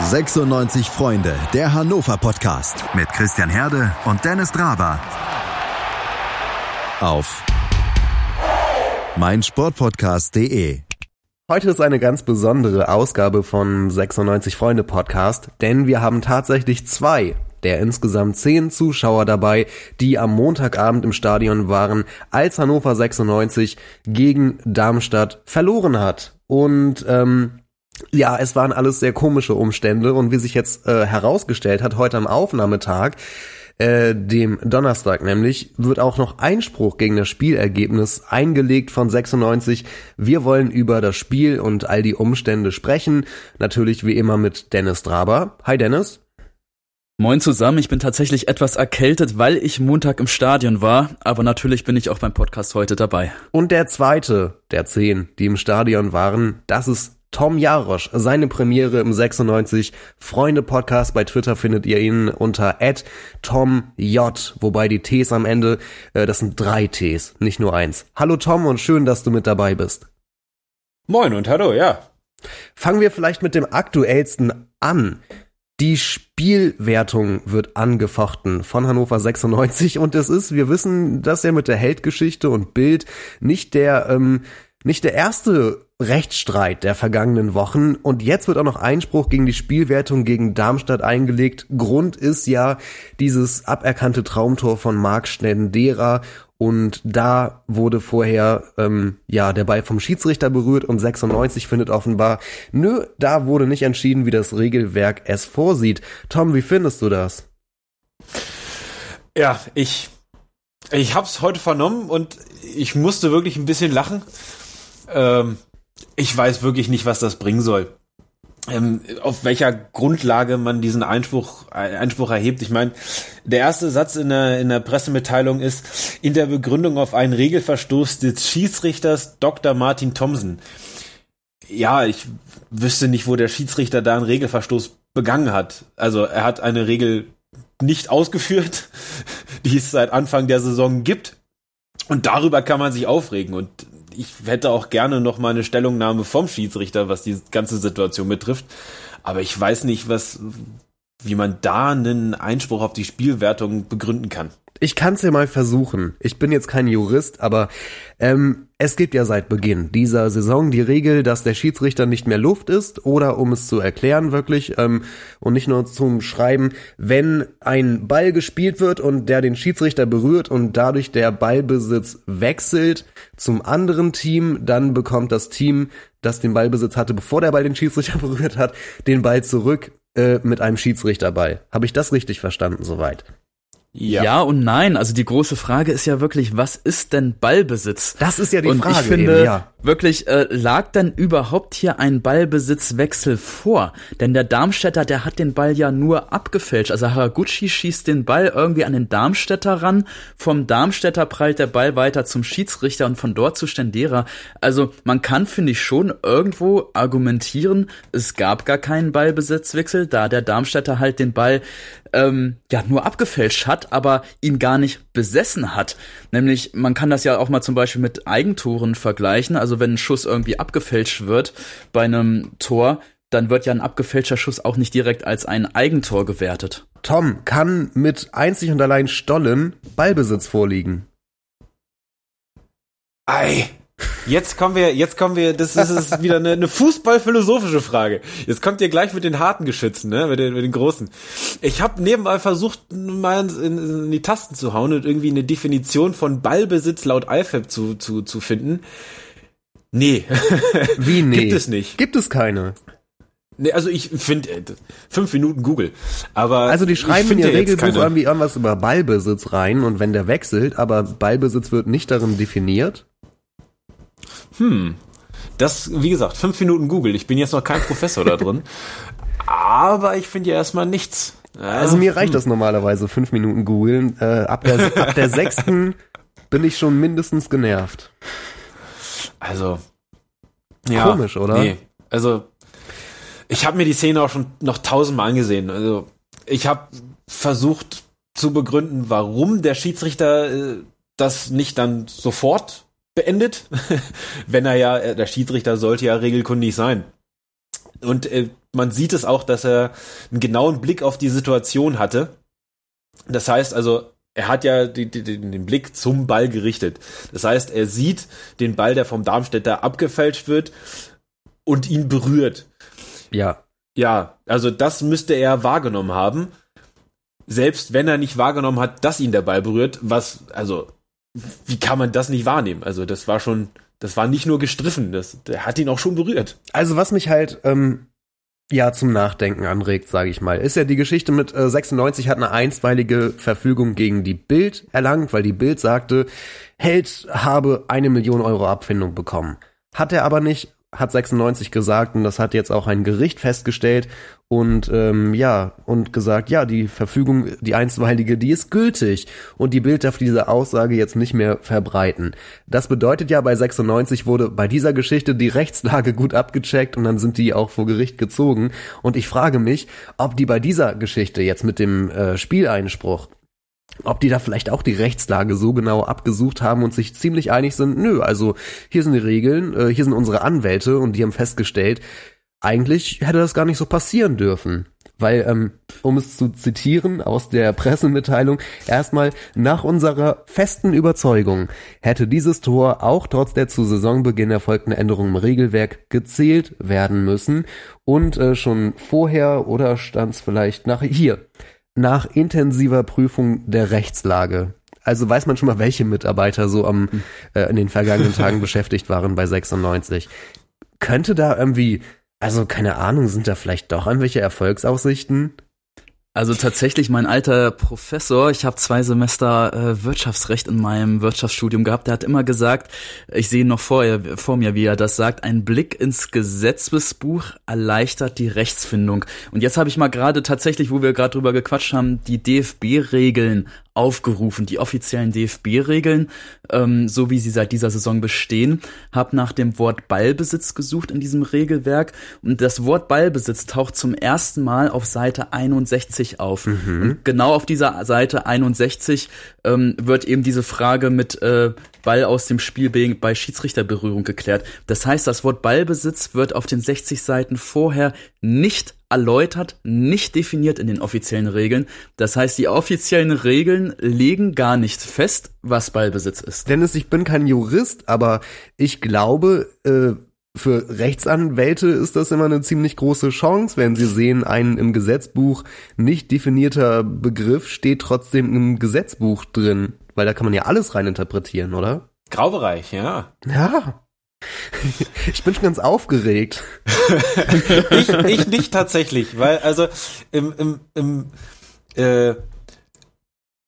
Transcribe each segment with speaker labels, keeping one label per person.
Speaker 1: 96 Freunde, der Hannover Podcast mit Christian Herde und Dennis Draber. Auf meinsportpodcast.de.
Speaker 2: Heute ist eine ganz besondere Ausgabe von 96 Freunde Podcast, denn wir haben tatsächlich zwei der insgesamt zehn Zuschauer dabei, die am Montagabend im Stadion waren, als Hannover 96 gegen Darmstadt verloren hat. Und ähm, ja, es waren alles sehr komische Umstände und wie sich jetzt äh, herausgestellt hat, heute am Aufnahmetag, äh, dem Donnerstag nämlich, wird auch noch Einspruch gegen das Spielergebnis eingelegt von 96. Wir wollen über das Spiel und all die Umstände sprechen. Natürlich wie immer mit Dennis Draber. Hi Dennis.
Speaker 3: Moin zusammen, ich bin tatsächlich etwas erkältet, weil ich Montag im Stadion war, aber natürlich bin ich auch beim Podcast heute dabei.
Speaker 2: Und der zweite der zehn, die im Stadion waren, das ist Tom Jarosch, seine Premiere im 96 Freunde Podcast. Bei Twitter findet ihr ihn unter @tomj, wobei die Ts am Ende, äh, das sind drei Ts, nicht nur eins. Hallo Tom und schön, dass du mit dabei bist.
Speaker 4: Moin und hallo, ja.
Speaker 2: Fangen wir vielleicht mit dem aktuellsten an. Die Spielwertung wird angefochten von Hannover 96 und es ist, wir wissen, dass er mit der Heldgeschichte und Bild nicht der ähm, nicht der erste Rechtsstreit der vergangenen Wochen und jetzt wird auch noch Einspruch gegen die Spielwertung gegen Darmstadt eingelegt. Grund ist ja dieses aberkannte Traumtor von Marc Schnendera und da wurde vorher ähm, ja der Ball vom Schiedsrichter berührt und 96 findet offenbar, nö, da wurde nicht entschieden, wie das Regelwerk es vorsieht. Tom, wie findest du das?
Speaker 4: Ja, ich ich hab's heute vernommen und ich musste wirklich ein bisschen lachen. Ähm, ich weiß wirklich nicht, was das bringen soll. Ähm, auf welcher Grundlage man diesen Einspruch, Einspruch erhebt. Ich meine, der erste Satz in der, in der Pressemitteilung ist, in der Begründung auf einen Regelverstoß des Schiedsrichters Dr. Martin Thomsen. Ja, ich wüsste nicht, wo der Schiedsrichter da einen Regelverstoß begangen hat. Also er hat eine Regel nicht ausgeführt, die es seit Anfang der Saison gibt. Und darüber kann man sich aufregen. Und ich hätte auch gerne noch mal eine Stellungnahme vom Schiedsrichter, was die ganze Situation betrifft. Aber ich weiß nicht, was, wie man da einen Einspruch auf die Spielwertung begründen kann.
Speaker 2: Ich kann es ja mal versuchen. Ich bin jetzt kein Jurist, aber ähm, es gibt ja seit Beginn dieser Saison die Regel, dass der Schiedsrichter nicht mehr Luft ist oder um es zu erklären wirklich ähm, und nicht nur zum Schreiben, wenn ein Ball gespielt wird und der den Schiedsrichter berührt und dadurch der Ballbesitz wechselt zum anderen Team, dann bekommt das Team, das den Ballbesitz hatte, bevor der Ball den Schiedsrichter berührt hat, den Ball zurück äh, mit einem Schiedsrichterball. Habe ich das richtig verstanden soweit?
Speaker 3: Ja. ja. und nein. Also die große Frage ist ja wirklich, was ist denn Ballbesitz?
Speaker 2: Das ist ja die
Speaker 3: und
Speaker 2: Frage.
Speaker 3: Ich finde eben, ja. wirklich, äh, lag denn überhaupt hier ein Ballbesitzwechsel vor? Denn der Darmstädter, der hat den Ball ja nur abgefälscht. Also Haraguchi schießt den Ball irgendwie an den Darmstädter ran. Vom Darmstädter prallt der Ball weiter zum Schiedsrichter und von dort zu Stendera. Also man kann, finde ich, schon irgendwo argumentieren, es gab gar keinen Ballbesitzwechsel, da der Darmstädter halt den Ball ähm, ja nur abgefälscht hat, aber ihn gar nicht besessen hat. Nämlich, man kann das ja auch mal zum Beispiel mit Eigentoren vergleichen. Also wenn ein Schuss irgendwie abgefälscht wird bei einem Tor, dann wird ja ein abgefälschter Schuss auch nicht direkt als ein Eigentor gewertet.
Speaker 2: Tom, kann mit einzig und allein Stollen Ballbesitz vorliegen?
Speaker 4: Ei, Jetzt kommen wir, jetzt kommen wir, das ist, das ist wieder eine, eine fußballphilosophische Frage. Jetzt kommt ihr gleich mit den harten Geschützen, ne, mit den, mit den großen. Ich habe nebenbei versucht, mal in, in, die Tasten zu hauen und irgendwie eine Definition von Ballbesitz laut IFAB zu, zu, zu finden. Nee.
Speaker 2: Wie nee?
Speaker 4: Gibt es nicht.
Speaker 2: Gibt es keine.
Speaker 4: Nee, also ich finde äh, fünf Minuten Google, aber
Speaker 2: also die schreiben in ihr Regelbuch irgendwie irgendwas über Ballbesitz rein und wenn der wechselt, aber Ballbesitz wird nicht darin definiert.
Speaker 4: Hm. Das, wie gesagt, fünf Minuten Google. Ich bin jetzt noch kein Professor da drin. Aber ich finde ja erstmal nichts.
Speaker 2: Also mir reicht hm. das normalerweise, fünf Minuten googeln. Äh, ab, der, ab der sechsten bin ich schon mindestens genervt.
Speaker 4: Also.
Speaker 2: Ja, Komisch, oder? Nee.
Speaker 4: Also, ich habe mir die Szene auch schon noch tausendmal angesehen. Also, ich habe versucht zu begründen, warum der Schiedsrichter äh, das nicht dann sofort beendet, wenn er ja, äh, der Schiedsrichter sollte ja regelkundig sein. Und äh, man sieht es auch, dass er einen genauen Blick auf die Situation hatte. Das heißt also, er hat ja die, die, den Blick zum Ball gerichtet. Das heißt, er sieht den Ball, der vom Darmstädter abgefälscht wird und ihn berührt.
Speaker 2: Ja.
Speaker 4: Ja, also das müsste er wahrgenommen haben. Selbst wenn er nicht wahrgenommen hat, dass ihn der Ball berührt, was, also, wie kann man das nicht wahrnehmen? Also, das war schon, das war nicht nur gestriffen, das, der hat ihn auch schon berührt.
Speaker 2: Also, was mich halt, ähm, ja, zum Nachdenken anregt, sage ich mal, ist ja die Geschichte mit äh, 96 hat eine einstweilige Verfügung gegen die Bild erlangt, weil die Bild sagte, Held habe eine Million Euro Abfindung bekommen. Hat er aber nicht, hat 96 gesagt und das hat jetzt auch ein Gericht festgestellt und ähm, ja und gesagt, ja die Verfügung, die einstweilige, die ist gültig und die Bild darf diese Aussage jetzt nicht mehr verbreiten. Das bedeutet ja, bei 96 wurde bei dieser Geschichte die Rechtslage gut abgecheckt und dann sind die auch vor Gericht gezogen und ich frage mich, ob die bei dieser Geschichte jetzt mit dem äh, Spieleinspruch ob die da vielleicht auch die Rechtslage so genau abgesucht haben und sich ziemlich einig sind, nö, also hier sind die Regeln, äh, hier sind unsere Anwälte und die haben festgestellt, eigentlich hätte das gar nicht so passieren dürfen. Weil, ähm, um es zu zitieren aus der Pressemitteilung, erstmal nach unserer festen Überzeugung hätte dieses Tor auch trotz der zu Saisonbeginn erfolgten Änderungen im Regelwerk gezählt werden müssen und äh, schon vorher oder stand es vielleicht nach hier nach intensiver Prüfung der Rechtslage. Also weiß man schon mal, welche Mitarbeiter so am äh, in den vergangenen Tagen beschäftigt waren bei 96. Könnte da irgendwie, also keine Ahnung, sind da vielleicht doch irgendwelche Erfolgsaussichten?
Speaker 3: Also tatsächlich mein alter Professor, ich habe zwei Semester äh, Wirtschaftsrecht in meinem Wirtschaftsstudium gehabt, der hat immer gesagt, ich sehe noch vor, vor mir, wie er das sagt, ein Blick ins Gesetzesbuch erleichtert die Rechtsfindung. Und jetzt habe ich mal gerade tatsächlich, wo wir gerade drüber gequatscht haben, die DFB-Regeln aufgerufen, die offiziellen DFB-Regeln, ähm, so wie sie seit dieser Saison bestehen, habe nach dem Wort Ballbesitz gesucht in diesem Regelwerk und das Wort Ballbesitz taucht zum ersten Mal auf Seite 61 auf. Mhm. Und genau auf dieser Seite 61 ähm, wird eben diese Frage mit äh, Ball aus dem Spiel bei Schiedsrichterberührung geklärt. Das heißt, das Wort Ballbesitz wird auf den 60 Seiten vorher nicht erläutert, nicht definiert in den offiziellen Regeln. Das heißt, die offiziellen Regeln legen gar nicht fest, was Ballbesitz ist.
Speaker 2: Dennis, ich bin kein Jurist, aber ich glaube, äh, für Rechtsanwälte ist das immer eine ziemlich große Chance, wenn sie sehen, ein im Gesetzbuch nicht definierter Begriff steht trotzdem im Gesetzbuch drin. Weil da kann man ja alles reininterpretieren, oder?
Speaker 4: Graubereich, ja.
Speaker 2: Ja. Ich bin schon ganz aufgeregt.
Speaker 4: ich, ich nicht tatsächlich, weil also im, im, im, äh,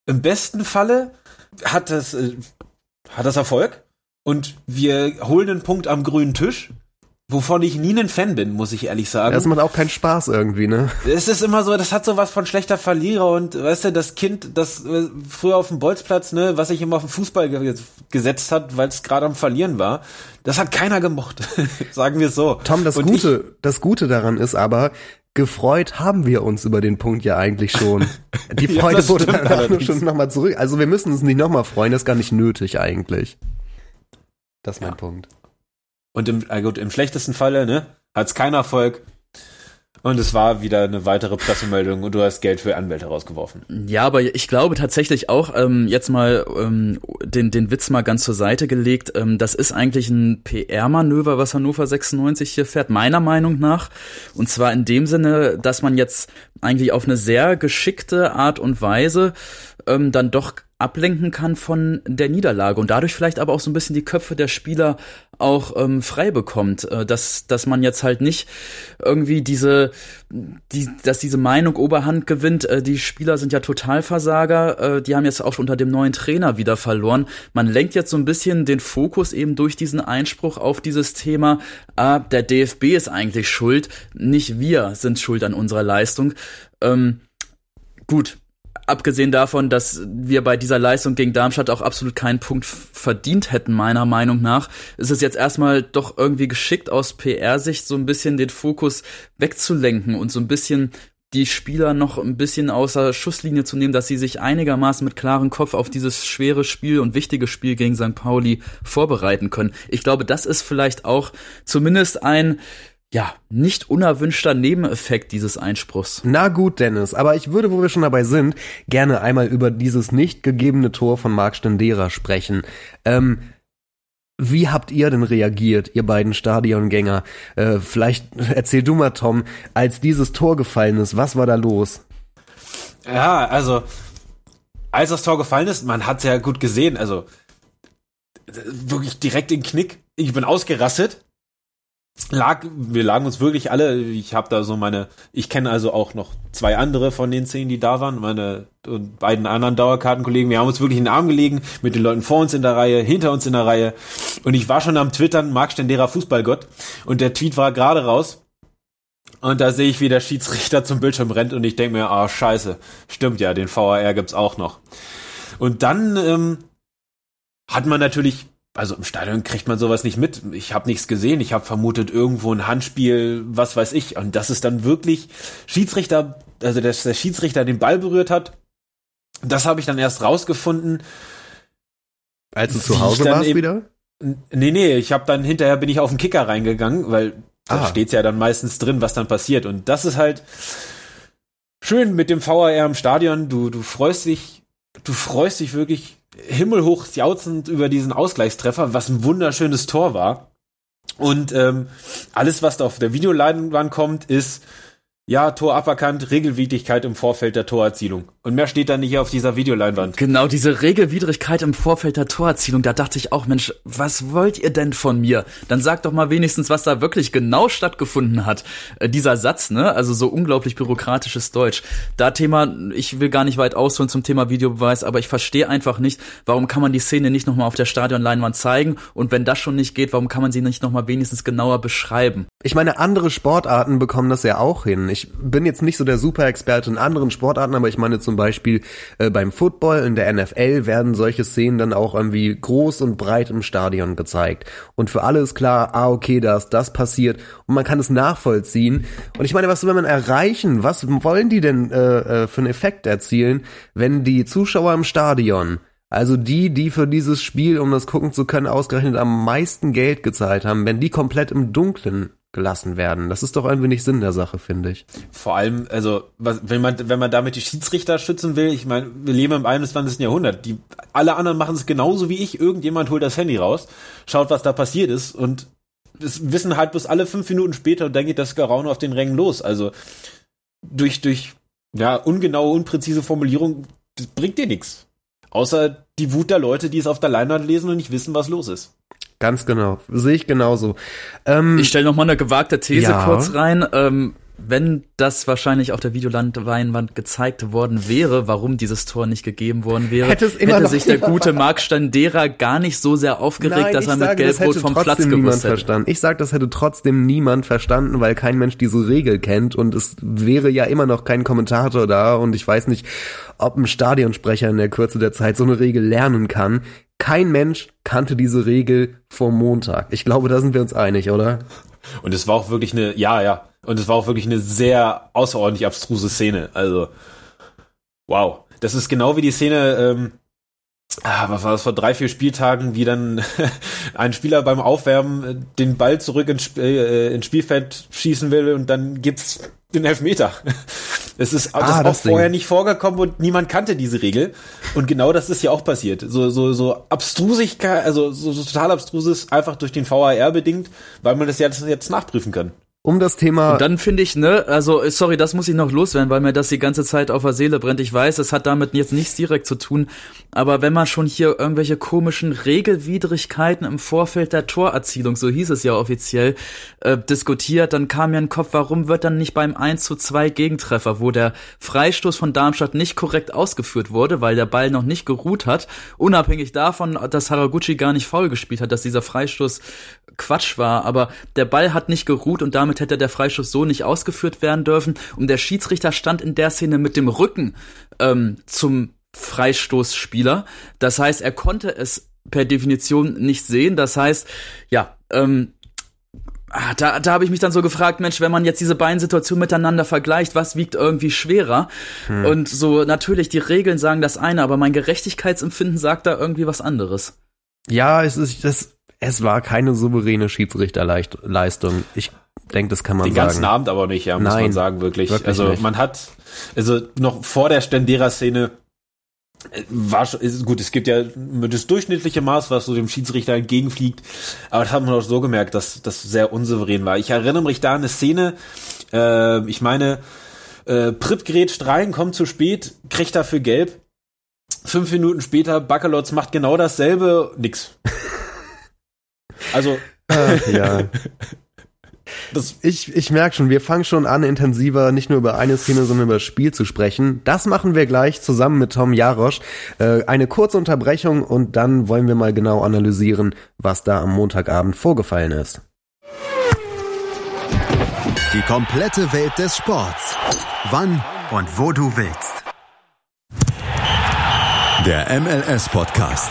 Speaker 4: im besten Falle hat das, äh, hat das Erfolg und wir holen einen Punkt am grünen Tisch wovon ich nie ein Fan bin, muss ich ehrlich sagen.
Speaker 2: Das macht auch keinen Spaß irgendwie, ne?
Speaker 4: Es ist immer so, das hat so was von schlechter Verlierer und weißt du, das Kind, das äh, früher auf dem Bolzplatz, ne, was sich immer auf den Fußball ge gesetzt hat, weil es gerade am Verlieren war, das hat keiner gemocht, sagen wir so.
Speaker 2: Tom, das und Gute, ich, das Gute daran ist aber, gefreut haben wir uns über den Punkt ja eigentlich schon. Die Freude ja, wurde dann schon nochmal zurück. Also wir müssen uns nicht nochmal freuen, das ist gar nicht nötig eigentlich. Das ist mein ja. Punkt.
Speaker 4: Und im, äh gut, im schlechtesten Falle, ne, hat es keinen Erfolg. Und es war wieder eine weitere Pressemeldung und du hast Geld für Anwälte rausgeworfen.
Speaker 3: Ja, aber ich glaube tatsächlich auch, ähm, jetzt mal ähm, den, den Witz mal ganz zur Seite gelegt, ähm, das ist eigentlich ein PR-Manöver, was Hannover 96 hier fährt, meiner Meinung nach. Und zwar in dem Sinne, dass man jetzt eigentlich auf eine sehr geschickte Art und Weise ähm, dann doch ablenken kann von der Niederlage und dadurch vielleicht aber auch so ein bisschen die Köpfe der Spieler auch ähm, frei bekommt, äh, dass dass man jetzt halt nicht irgendwie diese die dass diese Meinung Oberhand gewinnt. Äh, die Spieler sind ja Totalversager, äh, die haben jetzt auch unter dem neuen Trainer wieder verloren. Man lenkt jetzt so ein bisschen den Fokus eben durch diesen Einspruch auf dieses Thema. Ah, der DFB ist eigentlich schuld, nicht wir sind schuld an unserer Leistung. Ähm, gut, abgesehen davon, dass wir bei dieser Leistung gegen Darmstadt auch absolut keinen Punkt verdient hätten, meiner Meinung nach, ist es jetzt erstmal doch irgendwie geschickt aus PR-Sicht so ein bisschen den Fokus wegzulenken und so ein bisschen die Spieler noch ein bisschen außer Schusslinie zu nehmen, dass sie sich einigermaßen mit klarem Kopf auf dieses schwere Spiel und wichtige Spiel gegen St. Pauli vorbereiten können. Ich glaube, das ist vielleicht auch zumindest ein ja, nicht unerwünschter Nebeneffekt dieses Einspruchs.
Speaker 2: Na gut, Dennis, aber ich würde, wo wir schon dabei sind, gerne einmal über dieses nicht gegebene Tor von Marc Stendera sprechen. Ähm, wie habt ihr denn reagiert, ihr beiden Stadiongänger? Äh, vielleicht erzähl du mal, Tom, als dieses Tor gefallen ist, was war da los?
Speaker 4: Ja, also, als das Tor gefallen ist, man hat's ja gut gesehen, also wirklich direkt in Knick. Ich bin ausgerastet lag, wir lagen uns wirklich alle, ich habe da so meine, ich kenne also auch noch zwei andere von den zehn, die da waren, meine und beiden anderen Dauerkartenkollegen, wir haben uns wirklich in den Arm gelegen, mit den Leuten vor uns in der Reihe, hinter uns in der Reihe. Und ich war schon am Twittern, Marc Stendera Fußballgott. Und der Tweet war gerade raus. Und da sehe ich, wie der Schiedsrichter zum Bildschirm rennt und ich denke mir, ah, oh, scheiße, stimmt ja, den VAR gibt's auch noch. Und dann ähm, hat man natürlich also im Stadion kriegt man sowas nicht mit. Ich habe nichts gesehen. Ich habe vermutet irgendwo ein Handspiel, was weiß ich. Und dass es dann wirklich Schiedsrichter, also dass der Schiedsrichter den Ball berührt hat, das habe ich dann erst rausgefunden.
Speaker 2: Als du zu Hause warst eben, wieder?
Speaker 4: Nee, nee, ich habe dann hinterher bin ich auf den Kicker reingegangen, weil da ah. steht's ja dann meistens drin, was dann passiert. Und das ist halt schön mit dem VAR im Stadion. Du, du freust dich, du freust dich wirklich himmelhoch jauzend über diesen Ausgleichstreffer, was ein wunderschönes Tor war. Und ähm, alles, was da auf der Videoleinwand kommt, ist ja, Tor aberkannt, Regelwidrigkeit im Vorfeld der Torerzielung. Und mehr steht da nicht auf dieser Videoleinwand.
Speaker 3: Genau, diese Regelwidrigkeit im Vorfeld der Torerzielung, da dachte ich auch, Mensch, was wollt ihr denn von mir? Dann sagt doch mal wenigstens, was da wirklich genau stattgefunden hat. Äh, dieser Satz, ne? Also so unglaublich bürokratisches Deutsch. Da Thema, ich will gar nicht weit ausholen zum Thema Videobeweis, aber ich verstehe einfach nicht, warum kann man die Szene nicht nochmal auf der Stadionleinwand zeigen? Und wenn das schon nicht geht, warum kann man sie nicht nochmal wenigstens genauer beschreiben?
Speaker 2: Ich meine, andere Sportarten bekommen das ja auch hin ich bin jetzt nicht so der Super-Experte in anderen Sportarten, aber ich meine zum Beispiel äh, beim Football in der NFL werden solche Szenen dann auch irgendwie groß und breit im Stadion gezeigt. Und für alle ist klar, ah, okay, da ist das passiert und man kann es nachvollziehen. Und ich meine, was will man erreichen? Was wollen die denn äh, äh, für einen Effekt erzielen, wenn die Zuschauer im Stadion also die, die für dieses Spiel, um das gucken zu können, ausgerechnet am meisten Geld gezahlt haben, wenn die komplett im Dunkeln gelassen werden. Das ist doch irgendwie nicht Sinn der Sache, finde ich.
Speaker 4: Vor allem, also, was, wenn man, wenn man damit die Schiedsrichter schützen will, ich meine, wir leben im 21. Jahrhundert. Die, alle anderen machen es genauso wie ich. Irgendjemand holt das Handy raus, schaut, was da passiert ist und das wissen halt bloß alle fünf Minuten später und dann geht das Geraune auf den Rängen los. Also, durch, durch, ja, ungenaue, unpräzise Formulierung, das bringt dir nichts. Außer die Wut der Leute, die es auf der Leinwand lesen und nicht wissen, was los ist.
Speaker 2: Ganz genau. Sehe ich genauso.
Speaker 3: Ähm, ich stelle noch mal eine gewagte These ja. kurz rein. Ähm, wenn das wahrscheinlich auf der Videoleinwand gezeigt worden wäre, warum dieses Tor nicht gegeben worden wäre, hätte, hätte sich der gute Marc Standera gar nicht so sehr aufgeregt, Nein, dass er mit Gelb-Rot vom Platz
Speaker 2: gewusst hätte. Verstanden. Ich sage, das hätte trotzdem niemand verstanden, weil kein Mensch diese Regel kennt und es wäre ja immer noch kein Kommentator da und ich weiß nicht, ob ein Stadionsprecher in der Kürze der Zeit so eine Regel lernen kann. Kein Mensch kannte diese Regel vor Montag. Ich glaube, da sind wir uns einig, oder?
Speaker 4: Und es war auch wirklich eine, ja, ja, und es war auch wirklich eine sehr außerordentlich abstruse Szene. Also, wow. Das ist genau wie die Szene, ähm, ah, was war das vor drei, vier Spieltagen, wie dann ein Spieler beim Aufwärmen äh, den Ball zurück ins, Sp äh, ins Spielfeld schießen will und dann gibt's den Elfmeter. Es ist, ah, das ist auch vorher nicht vorgekommen und niemand kannte diese Regel. Und genau das ist ja auch passiert. So, so, so Abstrusigkeit, also so, so total abstruses, einfach durch den VAR bedingt, weil man das jetzt, jetzt nachprüfen kann
Speaker 2: um das Thema.
Speaker 3: Und dann finde ich, ne, also sorry, das muss ich noch loswerden, weil mir das die ganze Zeit auf der Seele brennt. Ich weiß, es hat damit jetzt nichts direkt zu tun, aber wenn man schon hier irgendwelche komischen Regelwidrigkeiten im Vorfeld der Torerzielung, so hieß es ja offiziell, äh, diskutiert, dann kam mir in Kopf, warum wird dann nicht beim 1 zu 2 Gegentreffer, wo der Freistoß von Darmstadt nicht korrekt ausgeführt wurde, weil der Ball noch nicht geruht hat, unabhängig davon, dass Haraguchi gar nicht faul gespielt hat, dass dieser Freistoß Quatsch war, aber der Ball hat nicht geruht und damit hätte der Freischuss so nicht ausgeführt werden dürfen. Und der Schiedsrichter stand in der Szene mit dem Rücken ähm, zum Freistoßspieler. Das heißt, er konnte es per Definition nicht sehen. Das heißt, ja, ähm, ah, da, da habe ich mich dann so gefragt, Mensch, wenn man jetzt diese beiden Situationen miteinander vergleicht, was wiegt irgendwie schwerer? Hm. Und so natürlich, die Regeln sagen das eine, aber mein Gerechtigkeitsempfinden sagt da irgendwie was anderes.
Speaker 2: Ja, es ist das Es war keine souveräne Schiedsrichterleistung. Ich denke, das kann man
Speaker 4: Den
Speaker 2: sagen.
Speaker 4: ganzen Abend aber nicht, ja, muss
Speaker 2: Nein,
Speaker 4: man sagen, wirklich.
Speaker 2: wirklich
Speaker 4: also
Speaker 2: nicht.
Speaker 4: man hat, also noch vor der Stendera-Szene äh, war schon, ist gut, es gibt ja das durchschnittliche Maß, was so dem Schiedsrichter entgegenfliegt, aber das hat man auch so gemerkt, dass das sehr unsouverän war. Ich erinnere mich da an eine Szene, äh, ich meine, äh, Pripp grätscht rein, kommt zu spät, kriegt dafür gelb. Fünf Minuten später, Baccalotz macht genau dasselbe, nix. Also,
Speaker 2: Ach, ja.
Speaker 4: das
Speaker 2: Ich, ich merke schon, wir fangen schon an, intensiver nicht nur über eine Szene, sondern über das Spiel zu sprechen. Das machen wir gleich zusammen mit Tom Jarosch. Äh, eine kurze Unterbrechung und dann wollen wir mal genau analysieren, was da am Montagabend vorgefallen ist.
Speaker 1: Die komplette Welt des Sports. Wann und wo du willst. Der MLS-Podcast.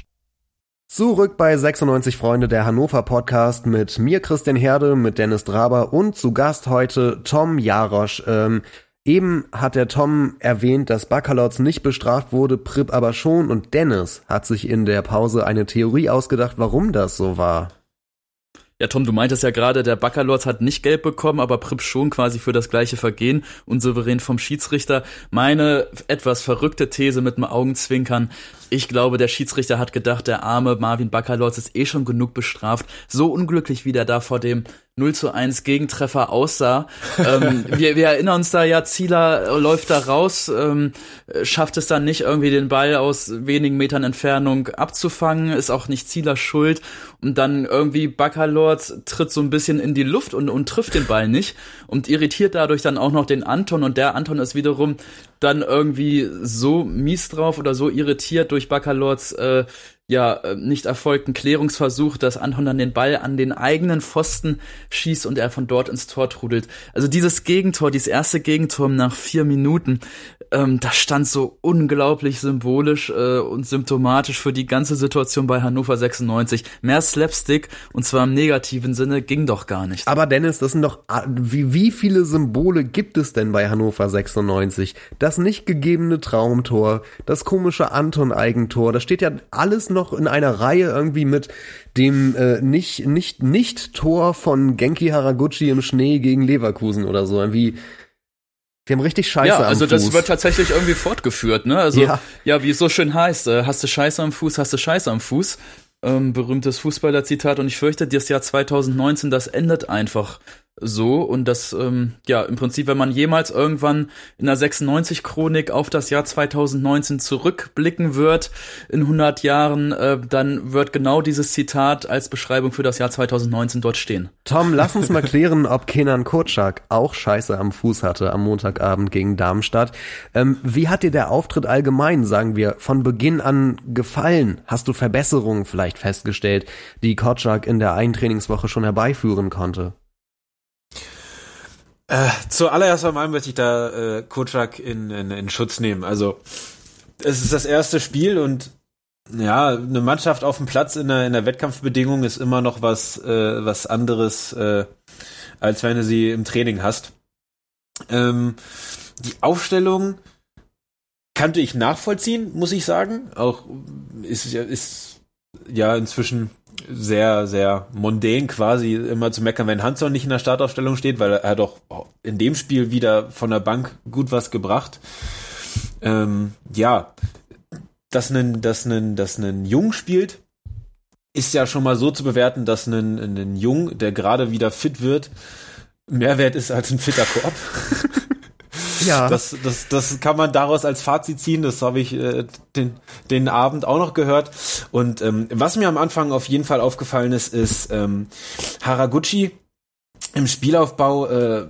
Speaker 2: Zurück bei 96 Freunde der Hannover Podcast mit mir Christian Herde, mit Dennis Draber und zu Gast heute Tom Jarosch. Ähm, eben hat der Tom erwähnt, dass Baccalords nicht bestraft wurde, Prip aber schon und Dennis hat sich in der Pause eine Theorie ausgedacht, warum das so war.
Speaker 3: Ja, Tom, du meintest ja gerade, der Baccalords hat nicht gelb bekommen, aber Pripp schon quasi für das gleiche Vergehen und souverän vom Schiedsrichter. Meine etwas verrückte These mit dem Augenzwinkern. Ich glaube, der Schiedsrichter hat gedacht, der arme Marvin Baccalords ist eh schon genug bestraft. So unglücklich, wie der da vor dem 0 zu 1 Gegentreffer aussah. ähm, wir, wir erinnern uns da ja, Zieler läuft da raus, ähm, äh, schafft es dann nicht irgendwie den Ball aus wenigen Metern Entfernung abzufangen, ist auch nicht Zieler schuld und dann irgendwie Baccalords tritt so ein bisschen in die Luft und, und trifft den Ball nicht und irritiert dadurch dann auch noch den Anton und der Anton ist wiederum dann irgendwie so mies drauf oder so irritiert durch Baccalords äh, ja, äh, nicht erfolgten Klärungsversuch, dass Anton dann den Ball an den eigenen Pfosten schießt und er von dort ins Tor trudelt. Also dieses Gegentor, dieses erste Gegentor nach vier Minuten, ähm, das stand so unglaublich symbolisch äh, und symptomatisch für die ganze Situation bei Hannover 96. Mehr Slapstick, und zwar im negativen Sinne, ging doch gar nicht.
Speaker 2: Aber Dennis, das sind doch, wie, wie viele Symbole gibt es denn bei Hannover 96? Das nicht gegebene Traumtor, das komische Anton-Eigentor, das steht ja alles noch in einer Reihe irgendwie mit dem äh, nicht, nicht, nicht Tor von Genki Haraguchi im Schnee gegen Leverkusen oder so. Irgendwie, wir haben richtig Scheiße
Speaker 3: ja,
Speaker 2: am
Speaker 3: also
Speaker 2: Fuß.
Speaker 3: das wird tatsächlich irgendwie fortgeführt, ne? Also
Speaker 2: Ja.
Speaker 3: ja, wie es so schön heißt, äh, hast du Scheiße am Fuß, hast du Scheiße am Fuß. Ähm, berühmtes Fußballerzitat und ich fürchte, das Jahr 2019, das endet einfach so und das, ähm, ja, im Prinzip, wenn man jemals irgendwann in der 96-Chronik auf das Jahr 2019 zurückblicken wird, in 100 Jahren, äh, dann wird genau dieses Zitat als Beschreibung für das Jahr 2019 dort stehen.
Speaker 2: Tom, lass uns mal klären, ob Kenan Kurczak auch Scheiße am Fuß hatte am Montagabend gegen Darmstadt. Ähm, wie hat dir der Auftritt allgemein, sagen wir, von Beginn an gefallen? Hast du Verbesserungen vielleicht festgestellt, die Kurczak in der Eintrainingswoche schon herbeiführen konnte?
Speaker 4: Äh, zuallererst einmal möchte ich da äh, Kotschak in, in, in Schutz nehmen. Also es ist das erste Spiel und ja, eine Mannschaft auf dem Platz in der, in der Wettkampfbedingung ist immer noch was, äh, was anderes, äh, als wenn du sie im Training hast. Ähm, die Aufstellung kannte ich nachvollziehen, muss ich sagen. Auch ist, ist ja inzwischen sehr, sehr mondän quasi immer zu meckern, wenn Hansson nicht in der Startaufstellung steht, weil er doch in dem Spiel wieder von der Bank gut was gebracht. Ähm, ja, dass ein, dass ein, dass ein Jung spielt, ist ja schon mal so zu bewerten, dass ein, ein Jung, der gerade wieder fit wird, mehr wert ist als ein fitter Koop.
Speaker 2: Ja,
Speaker 4: Das, das, das kann man daraus als Fazit ziehen. Das habe ich äh, den, den Abend auch noch gehört. Und ähm, was mir am Anfang auf jeden Fall aufgefallen ist, ist ähm, Haraguchi im Spielaufbau äh,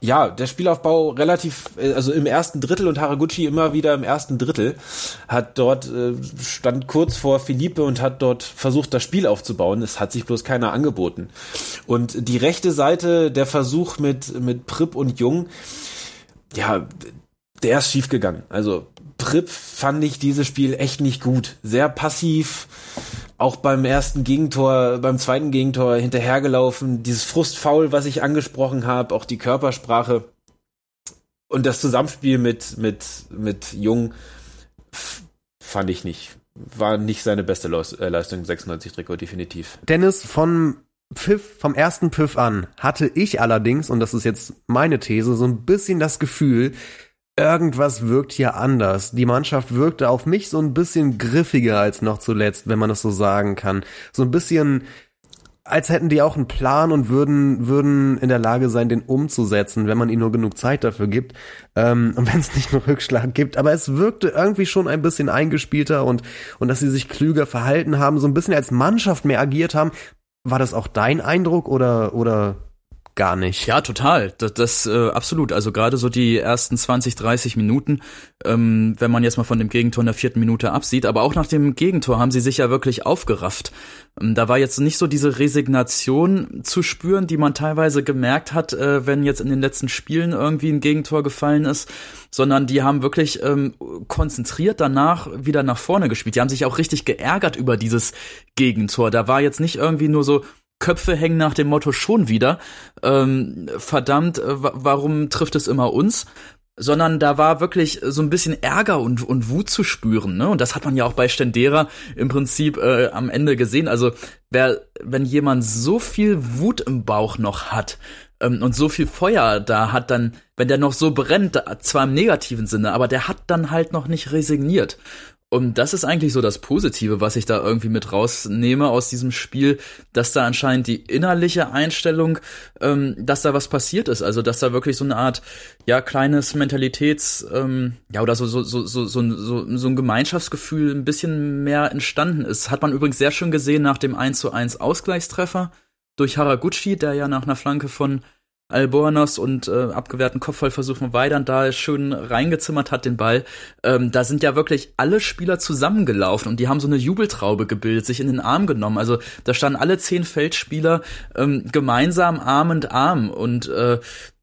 Speaker 4: ja, der Spielaufbau relativ, äh, also im ersten Drittel und Haraguchi immer wieder im ersten Drittel hat dort, äh, stand kurz vor Philippe und hat dort versucht, das Spiel aufzubauen. Es hat sich bloß keiner angeboten. Und die rechte Seite, der Versuch mit, mit Pripp und Jung, ja, der ist schief gegangen. Also Pripp fand ich dieses Spiel echt nicht gut. Sehr passiv, auch beim ersten Gegentor, beim zweiten Gegentor hinterhergelaufen, dieses Frustfaul, was ich angesprochen habe, auch die Körpersprache und das Zusammenspiel mit mit mit Jung fand ich nicht, war nicht seine beste äh, Leistung 96 Trikot definitiv.
Speaker 2: Dennis von Pfiff, vom ersten Pfiff an hatte ich allerdings, und das ist jetzt meine These, so ein bisschen das Gefühl, irgendwas wirkt hier anders. Die Mannschaft wirkte auf mich so ein bisschen griffiger als noch zuletzt, wenn man das so sagen kann. So ein bisschen, als hätten die auch einen Plan und würden, würden in der Lage sein, den umzusetzen, wenn man ihnen nur genug Zeit dafür gibt. Ähm, und wenn es nicht einen Rückschlag gibt. Aber es wirkte irgendwie schon ein bisschen eingespielter und, und dass sie sich klüger verhalten haben, so ein bisschen als Mannschaft mehr agiert haben. War das auch dein Eindruck oder, oder gar nicht.
Speaker 3: Ja, total. Das, das äh, absolut. Also gerade so die ersten 20, 30 Minuten, ähm, wenn man jetzt mal von dem Gegentor in der vierten Minute absieht, aber auch nach dem Gegentor haben sie sich ja wirklich aufgerafft. Ähm, da war jetzt nicht so diese Resignation zu spüren, die man teilweise gemerkt hat, äh, wenn jetzt in den letzten Spielen irgendwie ein Gegentor gefallen ist, sondern die haben wirklich ähm, konzentriert danach wieder nach vorne gespielt. Die haben sich auch richtig geärgert über dieses Gegentor. Da war jetzt nicht irgendwie nur so, Köpfe hängen nach dem Motto schon wieder. Ähm, verdammt, äh, warum trifft es immer uns? Sondern da war wirklich so ein bisschen Ärger und, und Wut zu spüren, ne? Und das hat man ja auch bei Stendera im Prinzip äh, am Ende gesehen. Also wer, wenn jemand so viel Wut im Bauch noch hat ähm, und so viel Feuer da hat, dann, wenn der noch so brennt, zwar im negativen Sinne, aber der hat dann halt noch nicht resigniert. Und das ist eigentlich so das Positive, was ich da irgendwie mit rausnehme aus diesem Spiel, dass da anscheinend die innerliche Einstellung, ähm, dass da was passiert ist. Also dass da wirklich so eine Art, ja, kleines Mentalitäts, ähm, ja, oder so, so, so, so, so, so, so ein Gemeinschaftsgefühl ein bisschen mehr entstanden ist. Hat man übrigens sehr schön gesehen nach dem 1 zu 1 Ausgleichstreffer durch Haraguchi, der ja nach einer Flanke von Albornoz und äh, abgewehrten Kopfballversuch von Weidand da schön reingezimmert hat, den Ball. Ähm, da sind ja wirklich alle Spieler zusammengelaufen und die haben so eine Jubeltraube gebildet, sich in den Arm genommen. Also da standen alle zehn Feldspieler ähm, gemeinsam Arm in Arm und äh,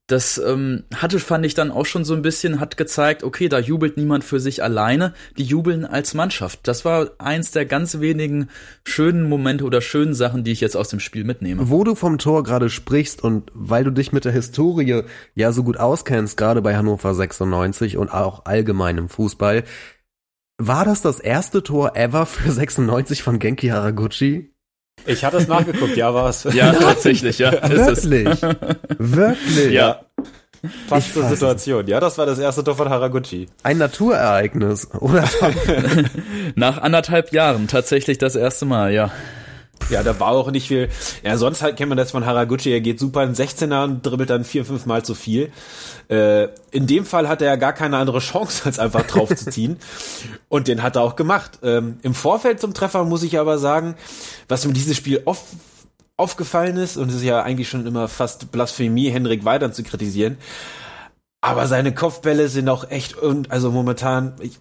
Speaker 3: das ähm, hatte, fand ich dann auch schon so ein bisschen, hat gezeigt, okay, da jubelt niemand für sich alleine, die jubeln als Mannschaft. Das war eins der ganz wenigen schönen Momente oder schönen Sachen, die ich jetzt aus dem Spiel mitnehme.
Speaker 2: Wo du vom Tor gerade sprichst und weil du dich mit der Historie ja so gut auskennst, gerade bei Hannover 96 und auch allgemein im Fußball, war das das erste Tor ever für 96 von Genki Haraguchi?
Speaker 4: Ich hatte es nachgeguckt, ja, war es.
Speaker 3: Ja, tatsächlich, ja.
Speaker 2: Wirklich? Wirklich?
Speaker 4: Ja. Passt zur Situation. Ja, das war das erste Tor von Haraguchi.
Speaker 2: Ein Naturereignis, oder?
Speaker 3: Nach anderthalb Jahren tatsächlich das erste Mal, ja.
Speaker 4: Ja, da war auch nicht viel. Ja, sonst halt kennt man das von Haraguchi, er geht super in 16er und dribbelt dann vier, fünf Mal zu viel. Äh, in dem Fall hat er ja gar keine andere Chance, als einfach drauf zu ziehen. Und den hat er auch gemacht. Ähm, Im Vorfeld zum Treffer muss ich aber sagen, was mir dieses Spiel oft aufgefallen ist, und es ist ja eigentlich schon immer fast Blasphemie, Henrik Weidern zu kritisieren, aber seine Kopfbälle sind auch echt, also momentan, ich,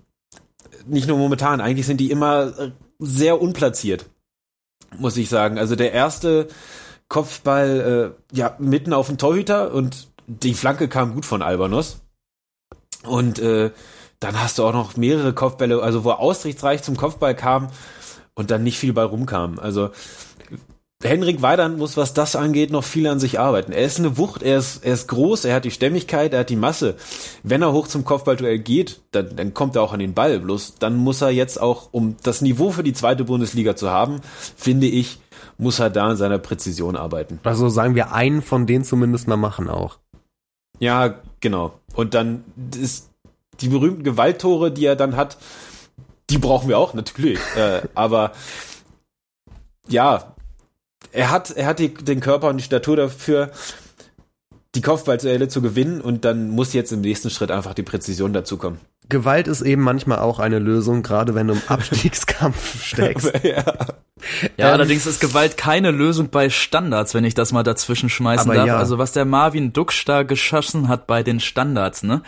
Speaker 4: nicht nur momentan, eigentlich sind die immer sehr unplatziert muss ich sagen. Also der erste Kopfball, äh, ja, mitten auf den Torhüter und die Flanke kam gut von Albanos. Und äh, dann hast du auch noch mehrere Kopfbälle, also wo aussichtsreich zum Kopfball kam und dann nicht viel bei rumkam. Also Henrik Weidand muss, was das angeht, noch viel an sich arbeiten. Er ist eine Wucht, er ist, er ist groß, er hat die Stämmigkeit, er hat die Masse. Wenn er hoch zum Kopfballduell geht, dann, dann kommt er auch an den Ball. Bloß dann muss er jetzt auch, um das Niveau für die zweite Bundesliga zu haben, finde ich, muss er da in seiner Präzision arbeiten.
Speaker 2: Also sagen wir einen von denen zumindest mal machen auch.
Speaker 4: Ja, genau. Und dann ist die berühmten Gewalttore, die er dann hat, die brauchen wir auch natürlich. äh, aber ja, er hat, er hat die, den Körper und die Statur dafür, die Kopfballduelle zu gewinnen und dann muss jetzt im nächsten Schritt einfach die Präzision dazukommen.
Speaker 2: Gewalt ist eben manchmal auch eine Lösung, gerade wenn du im Abstiegskampf steckst.
Speaker 4: ja.
Speaker 3: Ja,
Speaker 2: Ähm,
Speaker 3: allerdings ist Gewalt keine Lösung bei Standards, wenn ich das mal dazwischen schmeißen darf.
Speaker 2: ja.
Speaker 3: Also was der Marvin Duksch da geschossen hat bei den Standards, ne?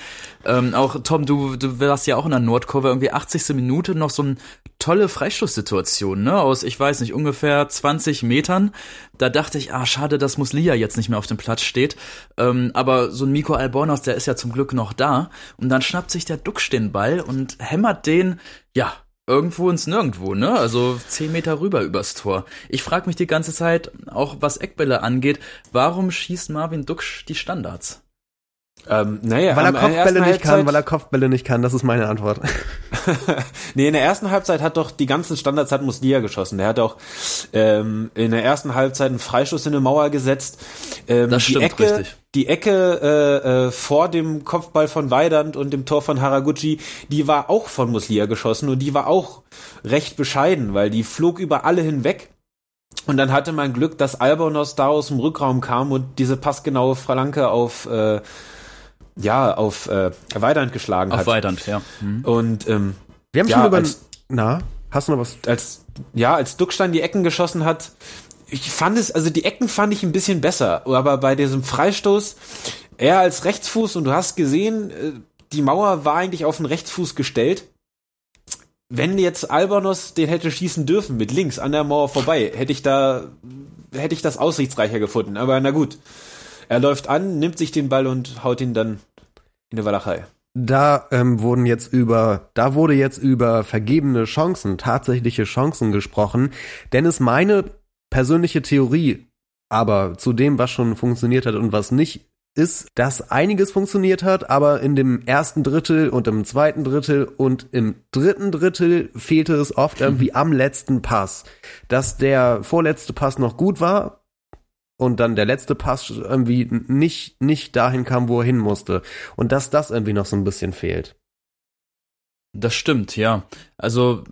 Speaker 3: Ähm, auch Tom, du, du warst ja auch in der Nordkurve, irgendwie 80. Minute noch so eine tolle Freistoßsituation, ne? Aus, ich weiß nicht, ungefähr 20 Metern. Da dachte ich, ah, schade, dass Muslia jetzt nicht mehr auf dem Platz steht. Ähm, aber so ein Miko Albornoz, der ist ja zum Glück noch da. Und dann schnappt sich der Duksch den Ball und hämmert den, ja, irgendwo ins Nirgendwo, ne? Also zehn Meter rüber übers Tor. Ich frage mich die ganze Zeit, auch was Eckbälle angeht, warum schießt Marvin Duksch die Standards?
Speaker 4: Ähm, naja,
Speaker 2: Weil er Kopfbälle nicht kann,
Speaker 4: Halbzeit-
Speaker 2: weil er Kopfbälle nicht kann, das ist meine Antwort.
Speaker 4: nee, in der ersten Halbzeit hat doch die ganzen Standards hat Muslia geschossen. Der hat auch ähm, in der ersten Halbzeit einen Freistoß in eine Mauer gesetzt. Ähm,
Speaker 3: Das stimmt,
Speaker 4: die Ecke,
Speaker 3: richtig.
Speaker 4: Die Ecke äh, äh, vor dem Kopfball von Weidand und dem Tor von Haraguchi, die war auch von Muslia geschossen und die war auch recht bescheiden, weil die flog über alle hinweg. Und dann hatte man Glück, dass Albonos da aus dem Rückraum kam und diese passgenaue Flanke auf äh, ja auf äh, Weidand geschlagen
Speaker 3: Auf
Speaker 4: hat.
Speaker 3: Weidand, ja. Hm.
Speaker 4: Und ähm,
Speaker 2: Wir haben
Speaker 4: Ja,
Speaker 2: schon über.
Speaker 4: als-
Speaker 2: Na, hast du noch was?
Speaker 4: als ja, als Duckstein die Ecken geschossen hat, ich fand es, also die Ecken fand ich ein bisschen besser, aber bei diesem Freistoß, er als Rechtsfuß und du hast gesehen, äh, die Mauer war eigentlich auf den Rechtsfuß gestellt. Wenn jetzt Albonos den hätte schießen dürfen mit links an der Mauer vorbei, hätte ich da hätte ich das aussichtsreicher gefunden, aber na gut. Er läuft an, nimmt sich den Ball und haut ihn dann in die Walachei.
Speaker 2: Da ähm, wurden jetzt über, da wurde jetzt über vergebene Chancen, tatsächliche Chancen gesprochen. Denn es meine persönliche Theorie, aber zu dem, was schon funktioniert hat und was nicht, ist, dass einiges funktioniert hat, aber in dem ersten Drittel und im zweiten Drittel und im dritten Drittel fehlte es oft irgendwie am letzten Pass. Dass der vorletzte Pass noch gut war, und dann der letzte Pass irgendwie nicht, nicht dahin kam, wo er hin musste. Und dass das irgendwie noch so ein bisschen fehlt.
Speaker 3: Das stimmt, ja. Also,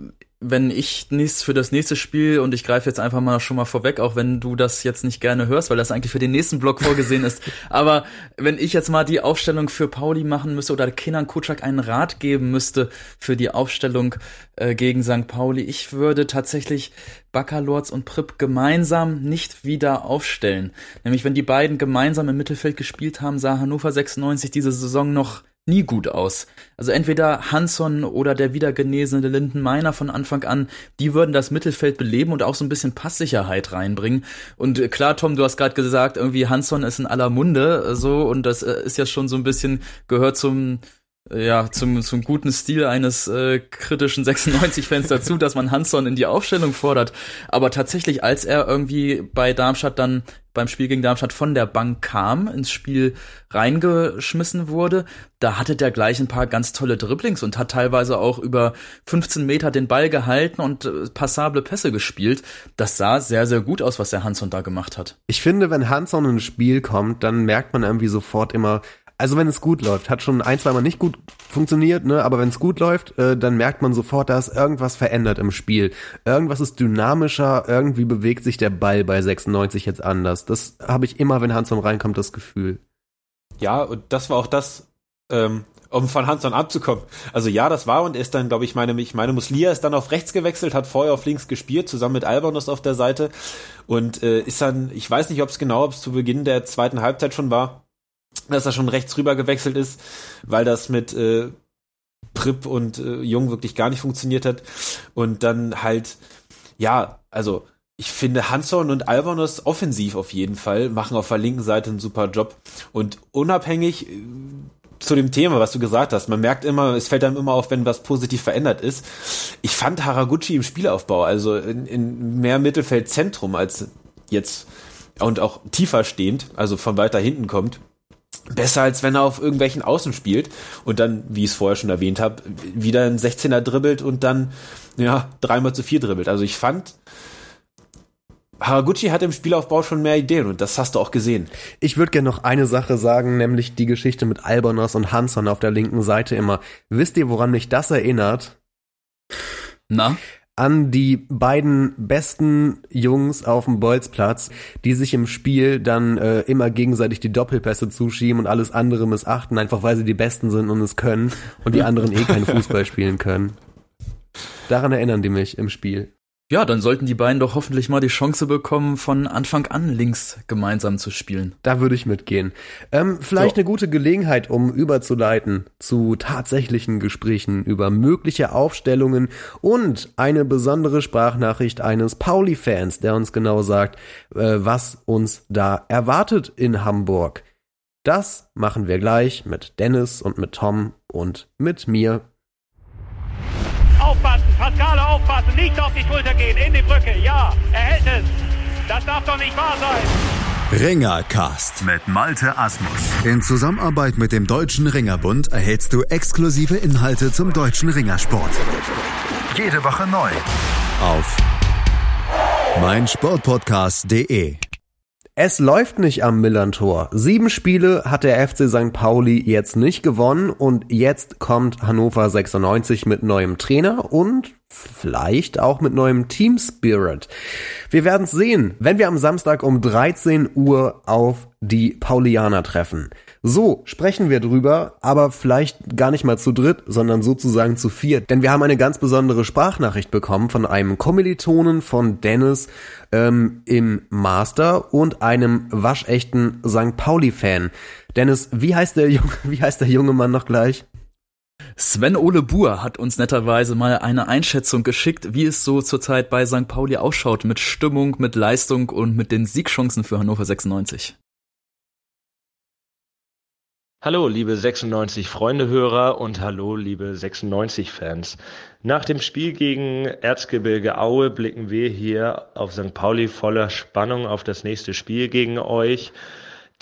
Speaker 3: wenn ich nichts für das nächste Spiel und ich greife jetzt einfach mal schon mal vorweg, auch wenn du das jetzt nicht gerne hörst, weil das eigentlich für den nächsten Block vorgesehen ist. Aber wenn ich jetzt mal die Aufstellung für Pauli machen müsste oder Kenan Kutschak einen Rat geben müsste für die Aufstellung äh, gegen St. Pauli, ich würde tatsächlich Baccalords und Pripp gemeinsam nicht wieder aufstellen. Nämlich wenn die beiden gemeinsam im Mittelfeld gespielt haben, sah Hannover 96 diese Saison noch nie gut aus. Also entweder Hansson oder der wieder genesene Linden Meiner von Anfang an, die würden das Mittelfeld beleben und auch so ein bisschen Passsicherheit reinbringen. Und klar, Tom, du hast gerade gesagt, irgendwie Hansson ist in aller Munde äh, so und das äh, ist ja schon so ein bisschen gehört zum ja, zum, zum guten Stil eines äh, kritischen 96-Fans dazu, dass man Hansson in die Aufstellung fordert. Aber tatsächlich, als er irgendwie bei Darmstadt dann beim Spiel gegen Darmstadt von der Bank kam, ins Spiel reingeschmissen wurde, da hatte der gleich ein paar ganz tolle Dribblings und hat teilweise auch über 15 Meter den Ball gehalten und äh, passable Pässe gespielt. Das sah sehr, sehr gut aus, was der Hansson da gemacht hat.
Speaker 2: Ich finde, wenn Hansson ins Spiel kommt, dann merkt man irgendwie sofort immer, also wenn es gut läuft, hat schon ein, zwei Mal nicht gut funktioniert, ne, aber wenn es gut läuft, äh, dann merkt man sofort, da ist irgendwas verändert im Spiel. Irgendwas ist dynamischer, irgendwie bewegt sich der Ball bei 96 jetzt anders. Das habe ich immer, wenn Hansson reinkommt, das Gefühl.
Speaker 4: Ja, und das war auch das, ähm, um von Hansson abzukommen. Also ja, das war und ist dann, glaube ich, meine, ich meine, Muslia ist dann auf rechts gewechselt, hat vorher auf links gespielt, zusammen mit Albonos auf der Seite und äh, ist dann, ich weiß nicht, ob es genau, ob es zu Beginn der zweiten Halbzeit schon war, dass er schon rechts rüber gewechselt ist, weil das mit äh, Pripp und äh, Jung wirklich gar nicht funktioniert hat und dann halt, ja, also ich finde Hansson und Albonos offensiv auf jeden Fall machen auf der linken Seite einen super Job und unabhängig äh, zu dem Thema, was du gesagt hast, man merkt immer, es fällt einem immer auf, wenn was positiv verändert ist. Ich fand Haraguchi im Spielaufbau, also in, in mehr Mittelfeldzentrum als jetzt und auch tiefer stehend, also von weiter hinten kommt, besser als wenn er auf irgendwelchen Außen spielt und dann, wie ich es vorher schon erwähnt habe, wieder ein 16er dribbelt und dann ja dreimal zu vier dribbelt. Also ich fand Haraguchi hat im Spielaufbau schon mehr Ideen und das hast du auch gesehen.
Speaker 2: Ich würde gerne noch eine Sache sagen, nämlich die Geschichte mit Albonos und Hansson auf der linken Seite immer. Wisst ihr, woran mich das erinnert?
Speaker 3: Na?
Speaker 2: An die beiden besten Jungs auf dem Bolzplatz, die sich im Spiel dann äh, immer gegenseitig die Doppelpässe zuschieben und alles andere missachten, einfach weil sie die Besten sind und es können und die anderen eh keinen Fußball spielen können. Daran erinnern die mich im Spiel.
Speaker 3: Ja, dann sollten die beiden doch hoffentlich mal die Chance bekommen, von Anfang an links gemeinsam zu spielen.
Speaker 2: Da würde ich mitgehen. Ähm, vielleicht
Speaker 4: So.
Speaker 2: eine gute Gelegenheit, um überzuleiten zu tatsächlichen Gesprächen über mögliche Aufstellungen und eine besondere Sprachnachricht eines Pauli-Fans, der uns genau sagt, äh, was uns da erwartet in Hamburg. Das machen wir gleich mit Dennis und mit Tom und mit mir.
Speaker 5: Aufpassen, Pascale aufpassen, nicht auf die Schulter gehen, in die Brücke, ja, er hält es. Das darf doch nicht wahr sein.
Speaker 1: Ringercast mit Malte Asmus. In Zusammenarbeit mit dem Deutschen Ringerbund erhältst du exklusive Inhalte zum deutschen Ringersport. Jede Woche neu. Auf meinsportpodcast.de.
Speaker 2: Es läuft nicht am Millantor. Sieben Spiele hat der FC St. Pauli jetzt nicht gewonnen und jetzt kommt Hannover 96 mit neuem Trainer und vielleicht auch mit neuem Team Spirit. Wir werden es sehen, wenn wir am Samstag um 13 Uhr auf die Paulianer treffen. So sprechen wir drüber, aber vielleicht gar nicht mal zu dritt, sondern sozusagen zu viert. Denn wir haben eine ganz besondere Sprachnachricht bekommen von einem Kommilitonen von Dennis ähm, im Master und einem waschechten St. Pauli-Fan. Dennis, wie heißt der junge, wie heißt der junge Mann noch gleich?
Speaker 3: Sven Ole Buhr hat uns netterweise mal eine Einschätzung geschickt, wie es so zurzeit bei St. Pauli ausschaut mit Stimmung, mit Leistung und mit den Siegchancen für Hannover 96.
Speaker 6: Hallo, liebe 96 Freunde-Hörer und hallo, liebe 96-Fans. Nach dem Spiel gegen Erzgebirge Aue blicken wir hier auf St. Pauli voller Spannung auf das nächste Spiel gegen euch.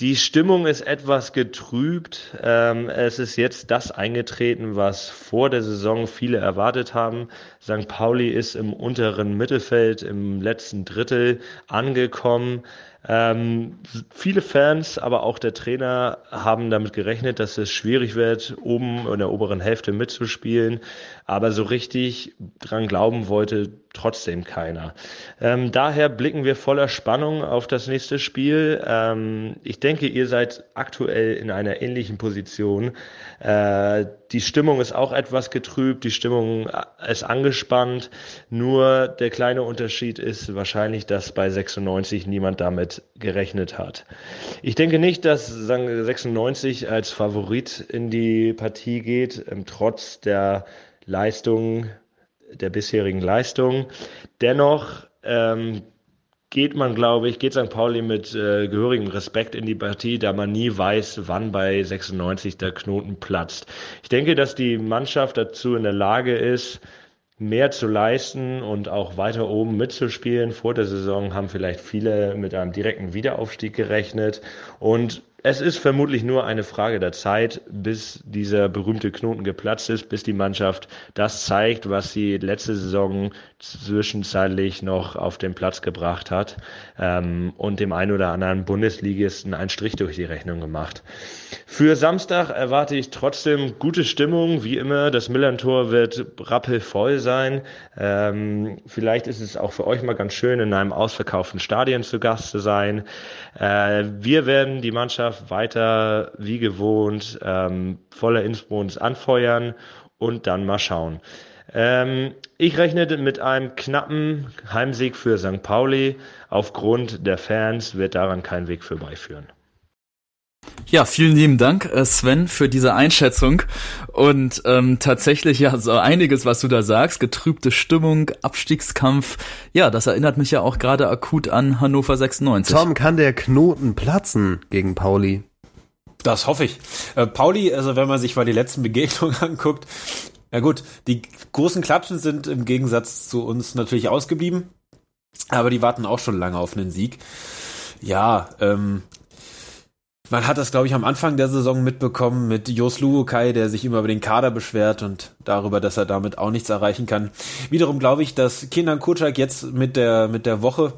Speaker 6: Die Stimmung ist etwas getrübt. Ähm, es ist jetzt das eingetreten, was vor der Saison viele erwartet haben. St. Pauli ist im unteren Mittelfeld, im letzten Drittel angekommen. Ähm, viele Fans, aber auch der Trainer haben damit gerechnet, dass es schwierig wird, oben in der oberen Hälfte mitzuspielen. Aber so richtig dran glauben wollte trotzdem keiner. Ähm, daher blicken wir voller Spannung auf das nächste Spiel. Ähm, ich denke, ihr seid aktuell in einer ähnlichen Position. Äh, die Stimmung ist auch etwas getrübt, die Stimmung ist angespannt. Nur der kleine Unterschied ist wahrscheinlich, dass bei 96 niemand damit gerechnet hat. Ich denke nicht, dass 96 als Favorit in die Partie geht, ähm, trotz der Leistung, der bisherigen Leistung. Dennoch ähm, geht man, glaube ich, geht St. Pauli mit äh, gehörigem Respekt in die Partie, da man nie weiß, wann bei 96 der Knoten platzt. Ich denke, dass die Mannschaft dazu in der Lage ist, mehr zu leisten und auch weiter oben mitzuspielen. Vor der Saison haben vielleicht viele mit einem direkten Wiederaufstieg gerechnet und es ist vermutlich nur eine Frage der Zeit, bis dieser berühmte Knoten geplatzt ist, bis die Mannschaft das zeigt, was sie letzte Saison zwischenzeitlich noch auf den Platz gebracht hat ähm, und dem einen oder anderen Bundesligisten einen Strich durch die Rechnung gemacht. Für Samstag erwarte ich trotzdem gute Stimmung, wie immer. Das Millantor wird rappelvoll sein. Ähm, vielleicht ist es auch für euch mal ganz schön, in einem ausverkauften Stadion zu Gast zu sein. Äh, wir werden die Mannschaft weiter wie gewohnt ähm, voller Inbrunst anfeuern und dann mal schauen. Ähm, ich rechne mit einem knappen Heimsieg für St. Pauli. Aufgrund der Fans wird daran kein Weg vorbeiführen.
Speaker 3: Ja, vielen lieben Dank, äh, Sven, für diese Einschätzung. Und ähm, tatsächlich ja so einiges, was du da sagst, getrübte Stimmung, Abstiegskampf. Ja, das erinnert mich ja auch gerade akut an Hannover 96.
Speaker 2: Tom, kann der Knoten platzen gegen Pauli?
Speaker 4: Das hoffe ich. Äh, Pauli, also wenn man sich mal die letzten Begegnungen anguckt, na gut, die großen Klatschen sind im Gegensatz zu uns natürlich ausgeblieben, aber die warten auch schon lange auf einen Sieg. Ja, ähm, man hat das, glaube ich, am Anfang der Saison mitbekommen mit Jos Luukai, der sich immer über den Kader beschwert und darüber, dass er damit auch nichts erreichen kann. Wiederum glaube ich, dass Kinan Kutschak jetzt mit der, mit der Woche,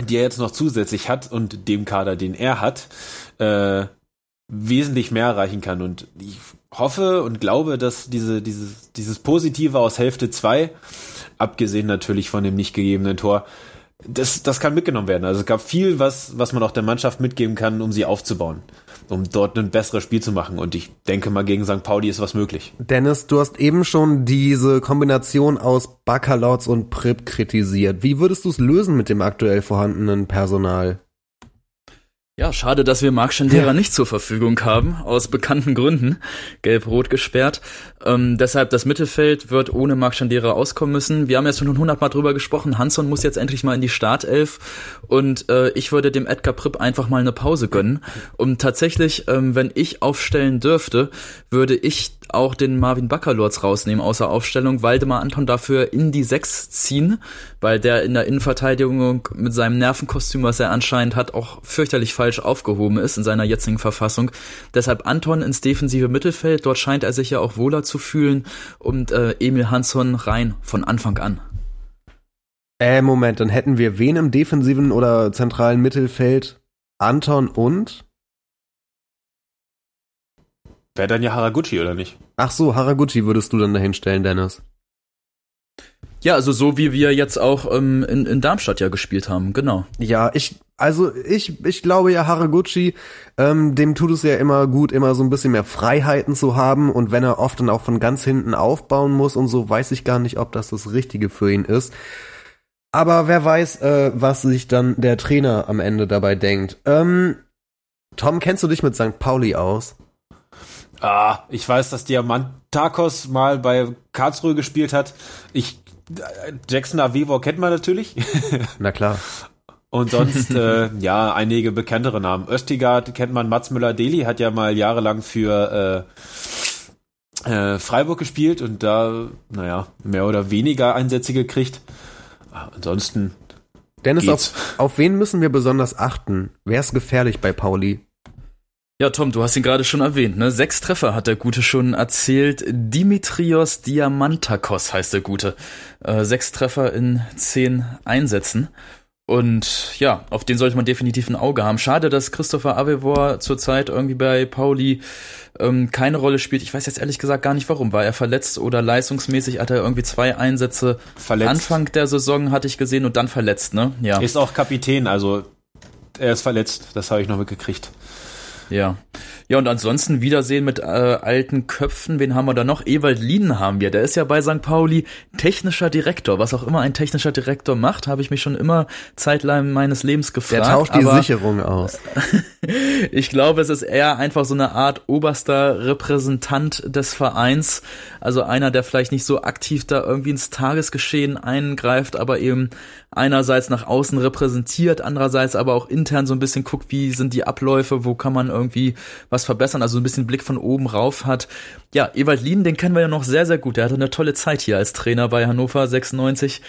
Speaker 4: die er jetzt noch zusätzlich hat und dem Kader, den er hat, äh, wesentlich mehr erreichen kann. Und ich hoffe und glaube, dass diese, dieses, dieses Positive aus Hälfte 2, abgesehen natürlich von dem nicht gegebenen Tor, das, das kann mitgenommen werden. Also es gab viel, was, was man auch der Mannschaft mitgeben kann, um sie aufzubauen. um dort ein besseres Spiel zu machen. Und ich denke mal, gegen St. Pauli ist was möglich.
Speaker 2: Dennis, du hast eben schon diese Kombination aus Baccalords und Prip kritisiert. Wie würdest du es lösen mit dem aktuell vorhandenen Personal?
Speaker 3: Ja, schade, dass wir Marc Schendera ja. nicht zur Verfügung haben, aus bekannten Gründen, gelb-rot gesperrt. Ähm, deshalb, das Mittelfeld wird ohne Marc Schendera auskommen müssen. Wir haben jetzt schon hundertmal drüber gesprochen, Hansson muss jetzt endlich mal in die Startelf und äh, ich würde dem Edgar Pripp einfach mal eine Pause gönnen. Und tatsächlich, ähm, wenn ich aufstellen dürfte, würde ich auch den Marvin Baccalords rausnehmen außer Aufstellung, Waldemar Anton dafür in die Sechs ziehen, weil der in der Innenverteidigung mit seinem Nervenkostüm, was er anscheinend hat, auch fürchterlich falsch aufgehoben ist in seiner jetzigen Verfassung. Deshalb Anton ins defensive Mittelfeld, dort scheint er sich ja auch wohler zu fühlen und äh, Emil Hansson rein von Anfang an.
Speaker 2: Äh, Moment, dann hätten wir wen im defensiven oder zentralen Mittelfeld? Anton und?
Speaker 4: Wäre dann ja Haraguchi, oder nicht?
Speaker 2: Ach so, Haraguchi würdest du dann dahin stellen, Dennis.
Speaker 3: Ja, also so wie wir jetzt auch ähm, in, in Darmstadt ja gespielt haben, genau.
Speaker 2: Ja, ich, also ich, ich glaube ja, Haraguchi, ähm, dem tut es ja immer gut, immer so ein bisschen mehr Freiheiten zu haben und wenn er oft dann auch von ganz hinten aufbauen muss und so, weiß ich gar nicht, ob das das Richtige für ihn ist. Aber wer weiß, äh, was sich dann der Trainer am Ende dabei denkt. Ähm, Tom, kennst du dich mit St. Pauli aus?
Speaker 4: Ah, ich weiß, dass Diamantakos mal bei Karlsruhe gespielt hat. Ich Jackson Avivor kennt man natürlich.
Speaker 2: Na klar.
Speaker 4: Und sonst, äh, ja, einige bekanntere Namen. Östigard kennt man, Mats Müller-Deli hat ja mal jahrelang für äh, äh, Freiburg gespielt und da, naja, mehr oder weniger Einsätze gekriegt. Ah, ansonsten.
Speaker 2: Dennis, auf, auf wen müssen wir besonders achten? Wer ist gefährlich bei Pauli?
Speaker 3: Ja, Tom, du hast ihn gerade schon erwähnt, ne? Sechs Treffer hat der Gute schon erzählt. Dimitrios Diamantakos heißt der Gute. Äh, sechs Treffer in zehn Einsätzen. Und ja, auf den sollte man definitiv ein Auge haben. Schade, dass Christopher Avevor zurzeit irgendwie bei Pauli ähm, keine Rolle spielt. Ich weiß jetzt ehrlich gesagt gar nicht warum. War er verletzt oder leistungsmäßig hat er irgendwie zwei Einsätze verletzt. Anfang der Saison hatte ich gesehen und dann verletzt, ne?
Speaker 4: Ja. Ist auch Kapitän, also er ist verletzt, das habe ich noch mitgekriegt.
Speaker 3: Ja. Ja, und ansonsten Wiedersehen mit äh, alten Köpfen. Wen haben wir da noch? Ewald Lienen haben wir. Der ist ja bei St. Pauli technischer Direktor. Was auch immer ein technischer Direktor macht, habe ich mich schon immer zeitlang meines Lebens gefragt.
Speaker 2: Der tauscht die Sicherung aus.
Speaker 3: ich glaube, es ist eher einfach so eine Art oberster Repräsentant des Vereins. Also einer, der vielleicht nicht so aktiv da irgendwie ins Tagesgeschehen eingreift, aber eben einerseits nach außen repräsentiert, andererseits aber auch intern so ein bisschen guckt, wie sind die Abläufe, wo kann man irgendwie was verbessern, also ein bisschen Blick von oben rauf hat. Ja, Ewald Lien, den kennen wir ja noch sehr, sehr gut. Der hatte eine tolle Zeit hier als Trainer bei Hannover 96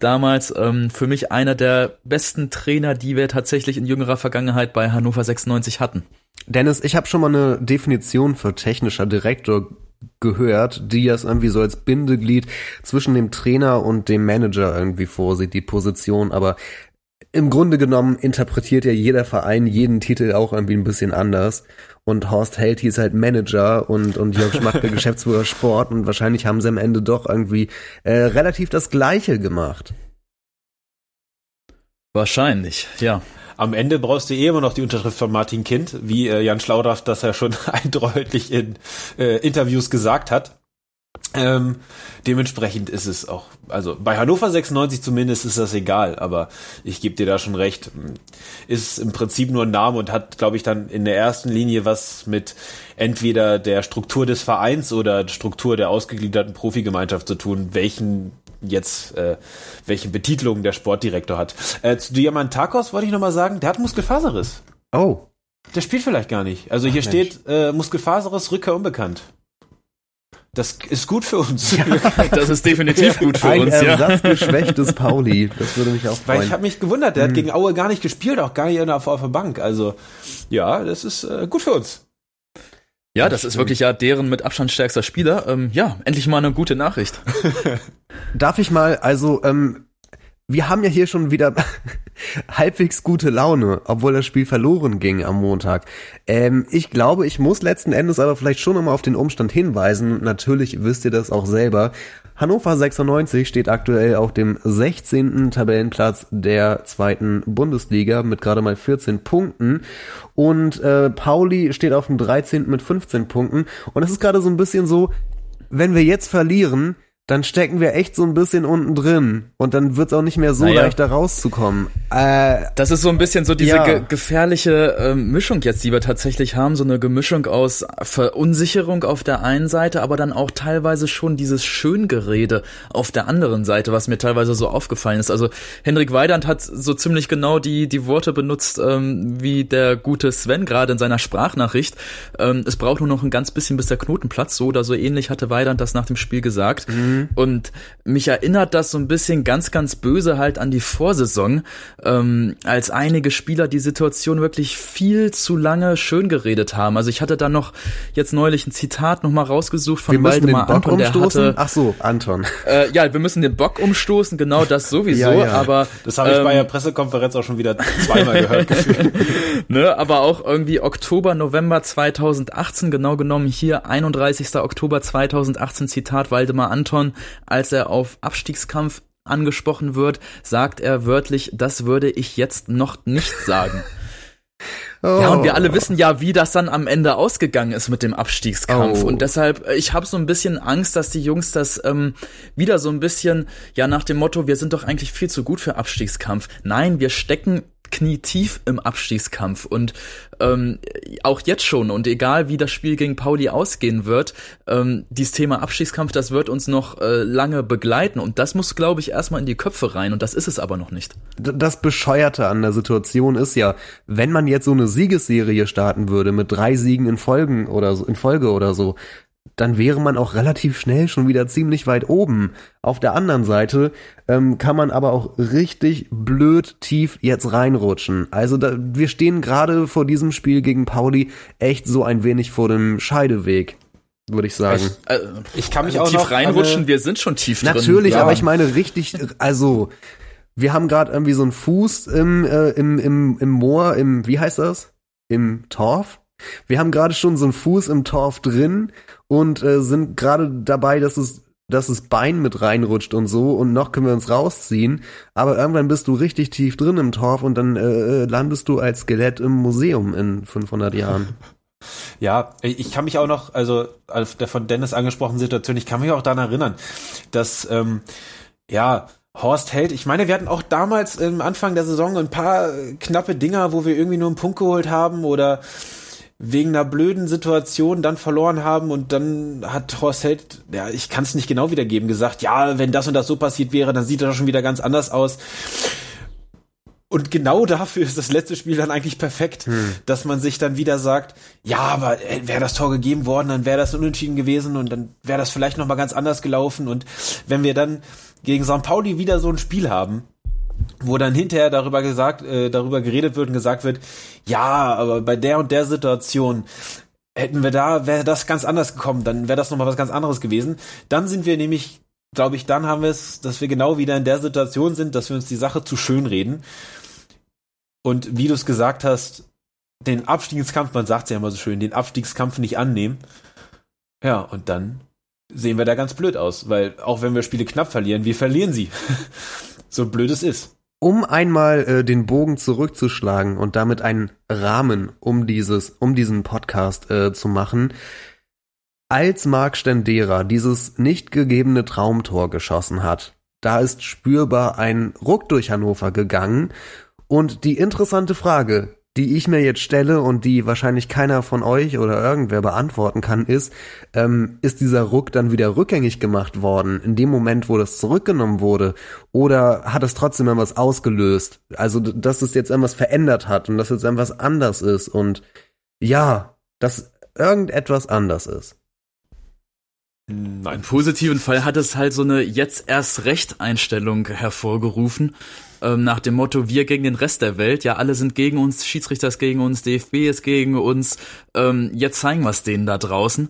Speaker 3: damals ähm, für mich einer der besten Trainer, die wir tatsächlich in jüngerer Vergangenheit bei Hannover 96 hatten.
Speaker 2: Dennis, ich habe schon mal eine Definition für technischer Direktor gehört, die das irgendwie so als Bindeglied zwischen dem Trainer und dem Manager irgendwie vorsieht, die Position. Aber im Grunde genommen interpretiert ja jeder Verein jeden Titel auch irgendwie ein bisschen anders. Und Horst Held hieß halt Manager und, und Jörg Schmack der Geschäftsführer Sport und wahrscheinlich haben sie am Ende doch irgendwie äh, relativ das Gleiche gemacht.
Speaker 3: Wahrscheinlich, ja.
Speaker 4: Am Ende brauchst du eh immer noch die Unterschrift von Martin Kind, wie äh, Jan Schlaudraff das ja schon eindeutig in äh, Interviews gesagt hat. Ähm, dementsprechend ist es auch, also bei Hannover 96 zumindest ist das egal, aber ich gebe dir da schon recht. Ist im Prinzip nur ein Name und hat, glaube ich, dann in der ersten Linie was mit entweder der Struktur des Vereins oder der Struktur der ausgegliederten Profigemeinschaft zu tun, welchen jetzt, äh, welche Betitelung der Sportdirektor hat. Äh, zu Diamantakos wollte ich nochmal sagen, der hat Muskelfaserriss.
Speaker 2: Oh.
Speaker 4: Der spielt vielleicht gar nicht. Also hier Ach, steht äh, Muskelfaserriss, Rückkehr unbekannt. Das ist gut für uns. Ja,
Speaker 3: das ist definitiv gut für
Speaker 2: Ein
Speaker 3: uns.
Speaker 2: Ein ersatzgeschwächtes Pauli. Das würde mich auch freuen.
Speaker 4: Weil ich habe mich gewundert, der hm. hat gegen Aue gar nicht gespielt, auch gar nicht auf, auf der Bank. Also ja, das ist äh, gut für uns.
Speaker 3: Ja, das, das ist wirklich ja deren mit Abstand stärkster Spieler. Ähm, ja, endlich mal eine gute Nachricht.
Speaker 2: Darf ich mal, also ähm, wir haben ja hier schon wieder halbwegs gute Laune, obwohl das Spiel verloren ging am Montag. Ähm, ich glaube, ich muss letzten Endes aber vielleicht schon nochmal auf den Umstand hinweisen. Natürlich wisst ihr das auch selber. Hannover 96 steht aktuell auf dem 16. Tabellenplatz der zweiten Bundesliga mit gerade mal 14 Punkten und äh, Pauli steht auf dem 13. mit 15 Punkten und es ist gerade so ein bisschen so, wenn wir jetzt verlieren, dann stecken wir echt so ein bisschen unten drin und dann wird's auch nicht mehr so naja. leicht da rauszukommen.
Speaker 3: Äh, das ist so ein bisschen so diese ja. ge gefährliche äh, Mischung jetzt, die wir tatsächlich haben, so eine Gemischung aus Verunsicherung auf der einen Seite, aber dann auch teilweise schon dieses Schöngerede auf der anderen Seite, was mir teilweise so aufgefallen ist. Also Henrik Weidand hat so ziemlich genau die die Worte benutzt, ähm, wie der gute Sven gerade in seiner Sprachnachricht. Ähm, es braucht nur noch ein ganz bisschen, bis der Knoten platzt. So oder so ähnlich hatte Weidand das nach dem Spiel gesagt. Mhm. Mhm. Und mich erinnert das so ein bisschen ganz, ganz böse halt an die Vorsaison, ähm, als einige Spieler die Situation wirklich viel zu lange schön geredet haben. Also ich hatte da noch jetzt neulich ein Zitat nochmal rausgesucht von
Speaker 2: wir Waldemar
Speaker 3: den Bock
Speaker 2: Anton, umstoßen? der hatte. Ach so, Anton.
Speaker 3: Äh, ja, wir müssen den Bock umstoßen, genau das sowieso, ja, ja. aber.
Speaker 4: Das habe ich ähm, bei der Pressekonferenz auch schon wieder zweimal gehört gefühlt.
Speaker 3: ne, aber auch irgendwie Oktober, November 2018, genau genommen hier 31. Oktober 2018, Zitat Waldemar Anton Anton, als er auf Abstiegskampf angesprochen wird, sagt er wörtlich, das würde ich jetzt noch nicht sagen. Oh. Ja, und wir alle wissen ja, wie das dann am Ende ausgegangen ist mit dem Abstiegskampf. Oh. Und deshalb, äh, ich habe so ein bisschen Angst, dass die Jungs das ähm, wieder so ein bisschen, ja, nach dem Motto, wir sind doch eigentlich viel zu gut für Abstiegskampf. Nein, wir stecken knietief im Abstiegskampf. Und ähm, auch jetzt schon und egal wie das Spiel gegen Pauli ausgehen wird, ähm, dieses Thema Abstiegskampf, das wird uns noch äh, lange begleiten. Und das muss, glaube ich, erstmal in die Köpfe rein. Und das ist es aber noch nicht.
Speaker 2: Das Bescheuerte an der Situation ist ja, wenn man jetzt so eine Siegesserie starten würde mit drei Siegen in Folgen oder so, in Folge oder so, dann wäre man auch relativ schnell schon wieder ziemlich weit oben. Auf der anderen Seite ähm, kann man aber auch richtig blöd tief jetzt reinrutschen. Also da, wir stehen gerade vor diesem Spiel gegen Pauli echt so ein wenig vor dem Scheideweg würde ich sagen.
Speaker 3: Ich, äh, ich kann mich also auch tief reinrutschen, wir sind schon tief
Speaker 2: drin. Natürlich, ja. aber ich meine richtig, also wir haben gerade irgendwie so einen Fuß im, äh, im, im, im Moor, im, wie heißt das? Im Torf? Wir haben gerade schon so einen Fuß im Torf drin und äh, sind gerade dabei, dass es dass das Bein mit reinrutscht und so und noch können wir uns rausziehen, aber irgendwann bist du richtig tief drin im Torf und dann äh, äh landest du als Skelett im Museum in 500 Jahren.
Speaker 4: Ja, ich kann mich auch noch, also der von Dennis angesprochenen Situation, ich kann mich auch daran erinnern, dass ähm, ja Horst Held, ich meine, wir hatten auch damals im Anfang der Saison ein paar knappe Dinger, wo wir irgendwie nur einen Punkt geholt haben oder wegen einer blöden Situation dann verloren haben und dann hat Horst Held, ja, ich kann es nicht genau wiedergeben, gesagt, ja, wenn das und das so passiert wäre, dann sieht er schon wieder ganz anders aus. Und genau dafür ist das letzte Spiel dann eigentlich perfekt, hm. dass man sich dann wieder sagt, ja, aber äh, wäre das Tor gegeben worden, dann wäre das unentschieden gewesen und dann wäre das vielleicht noch mal ganz anders gelaufen und wenn wir dann gegen St. Pauli wieder so ein Spiel haben, wo dann hinterher darüber gesagt, äh, darüber geredet wird und gesagt wird, ja, aber bei der und der Situation hätten wir da, wäre das ganz anders gekommen, dann wäre das nochmal was ganz anderes gewesen. Dann sind wir nämlich, glaube ich, dann haben wir es, dass wir genau wieder in der Situation sind, dass wir uns die Sache zu schön reden. Und wie du es gesagt hast, den Abstiegskampf, man sagt es ja immer so schön, den Abstiegskampf nicht annehmen. Ja, und dann sehen wir da ganz blöd aus, weil auch wenn wir Spiele knapp verlieren, wir verlieren sie. so blöd es ist.
Speaker 2: Um einmal äh, den Bogen zurückzuschlagen und damit einen Rahmen um dieses, um diesen Podcast äh, zu machen, als Marc Stendera dieses nicht gegebene Traumtor geschossen hat, da ist spürbar ein Ruck durch Hannover gegangen und die interessante Frage, die ich mir jetzt stelle und die wahrscheinlich keiner von euch oder irgendwer beantworten kann, ist, ähm, ist dieser Ruck dann wieder rückgängig gemacht worden in dem Moment, wo das zurückgenommen wurde? Oder hat es trotzdem irgendwas ausgelöst? Also, dass es jetzt irgendwas verändert hat und dass jetzt irgendwas anders ist und ja, dass irgendetwas anders ist.
Speaker 3: Im positiven Fall hat es halt so eine jetzt erst recht Einstellung hervorgerufen ähm, nach dem Motto, wir gegen den Rest der Welt, ja, alle sind gegen uns, Schiedsrichter ist gegen uns, DFB ist gegen uns, ähm, jetzt zeigen wir es denen da draußen.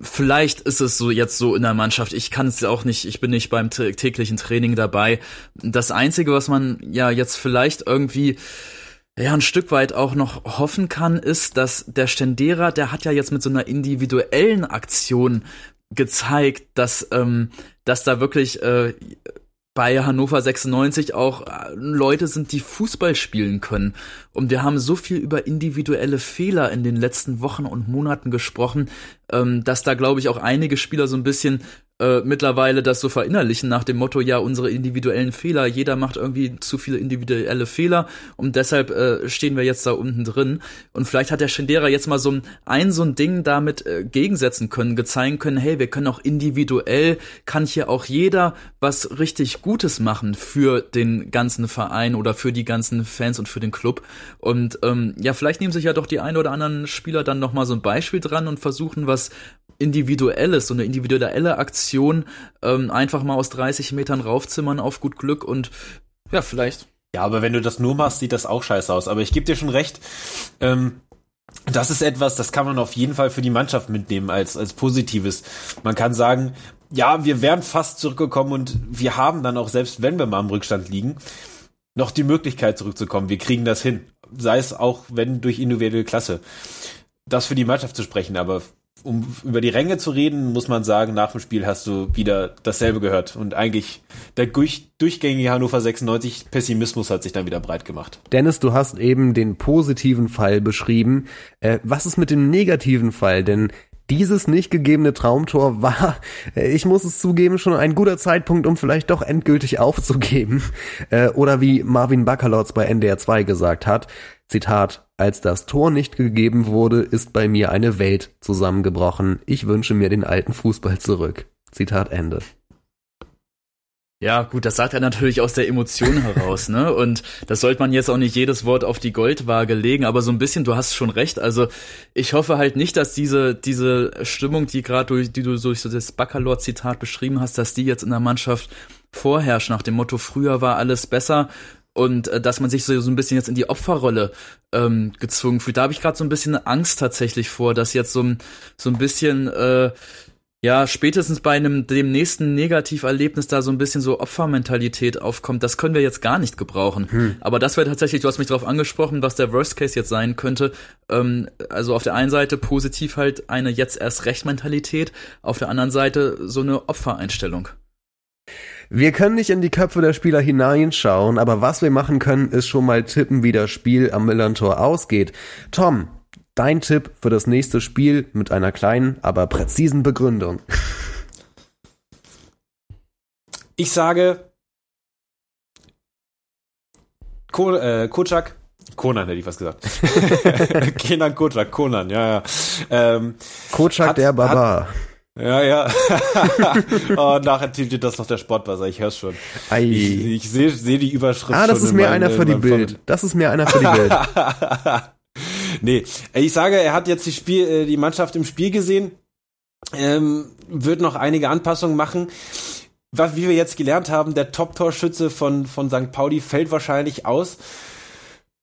Speaker 3: Vielleicht ist es so jetzt so in der Mannschaft. Ich kann es auch nicht, ich bin nicht beim täglichen Training dabei. Das Einzige, was man ja jetzt vielleicht irgendwie ja, ein Stück weit auch noch hoffen kann, ist, dass der Stendera, der hat ja jetzt mit so einer individuellen Aktion gezeigt, dass, ähm, dass da wirklich äh, bei Hannover 96 auch äh, Leute sind, die Fußball spielen können. Und wir haben so viel über individuelle Fehler in den letzten Wochen und Monaten gesprochen, ähm, dass da, glaube ich, auch einige Spieler so ein bisschen äh, mittlerweile das so verinnerlichen nach dem Motto, ja, unsere individuellen Fehler, jeder macht irgendwie zu viele individuelle Fehler und deshalb äh, stehen wir jetzt da unten drin. Und vielleicht hat der Schindera jetzt mal so ein, ein so ein Ding damit äh, gegensetzen können, gezeigen können, hey, wir können auch individuell, kann hier auch jeder was richtig Gutes machen für den ganzen Verein oder für die ganzen Fans und für den Club. Und ähm, ja, vielleicht nehmen sich ja doch die ein oder anderen Spieler dann noch mal so ein Beispiel dran und versuchen was individuelles, so eine individuelle Aktion ähm, einfach mal aus 30 Metern raufzimmern auf gut Glück und ja, vielleicht.
Speaker 4: Ja, aber wenn du das nur machst, sieht das auch scheiße aus. Aber ich gebe dir schon recht. Ähm, das ist etwas, das kann man auf jeden Fall für die Mannschaft mitnehmen als, als Positives. Man kann sagen, ja, wir wären fast zurückgekommen und wir haben dann auch, selbst wenn wir mal im Rückstand liegen, noch die Möglichkeit zurückzukommen. Wir kriegen das hin. Sei es auch, wenn durch individuelle Klasse. Das für die Mannschaft zu sprechen, aber um über die Ränge zu reden, muss man sagen, nach dem Spiel hast du wieder dasselbe gehört. Und eigentlich der durch, durchgängige Hannover 96 Pessimismus hat sich dann wieder breit gemacht.
Speaker 2: Dennis, du hast eben den positiven Fall beschrieben. Äh, was ist mit dem negativen Fall? Denn dieses nicht gegebene Traumtor war, äh, ich muss es zugeben, schon ein guter Zeitpunkt, um vielleicht doch endgültig aufzugeben. Äh, oder wie Marvin Bakalotz bei NDR 2 gesagt hat, Zitat, als das Tor nicht gegeben wurde, ist bei mir eine Welt zusammengebrochen. Ich wünsche mir den alten Fußball zurück. Zitat Ende.
Speaker 3: Ja, gut, das sagt er natürlich aus der Emotion heraus, ne? Und das sollte man jetzt auch nicht jedes Wort auf die Goldwaage legen, aber so ein bisschen, du hast schon recht. Also ich hoffe halt nicht, dass diese diese Stimmung, die gerade durch die du durch so das Baccalor-Zitat beschrieben hast, dass die jetzt in der Mannschaft vorherrscht nach dem Motto: Früher war alles besser und äh, dass man sich so, so ein bisschen jetzt in die Opferrolle ähm, gezwungen fühlt. Da habe ich gerade so ein bisschen Angst tatsächlich vor, dass jetzt so, so ein bisschen äh, ja, spätestens bei einem dem nächsten Negativerlebnis da so ein bisschen so Opfermentalität aufkommt, das können wir jetzt gar nicht gebrauchen. Hm. Aber das wäre tatsächlich, du hast mich darauf angesprochen, was der Worst Case jetzt sein könnte. Ähm, also auf der einen Seite positiv halt eine jetzt erst Recht Mentalität, auf der anderen Seite so eine Opfereinstellung.
Speaker 2: Wir können nicht in die Köpfe der Spieler hineinschauen, aber was wir machen können, ist schon mal tippen, wie das Spiel am Millantor ausgeht. Tom, dein Tipp für das nächste Spiel mit einer kleinen, aber präzisen Begründung.
Speaker 4: Ich sage Ko äh, Kocak Konan hätte ich was gesagt. Kenan Kocak, Konan, ja, ja. Ähm,
Speaker 2: Kocak der Barbar.
Speaker 4: Ja, ja. oh, nachher titelt das noch der Sportbuzzer, ich hör's schon. Ei. Ich, ich sehe seh die Überschrift
Speaker 2: Ah, das ist mir einer für die Bild. Das ist mir einer für die Bild.
Speaker 4: nee, ich sage, er hat jetzt die Spiel, äh, die Mannschaft im Spiel gesehen, ähm, wird noch einige Anpassungen machen. Was, wie wir jetzt gelernt haben, der Top-Torschütze von, von St. Pauli fällt wahrscheinlich aus.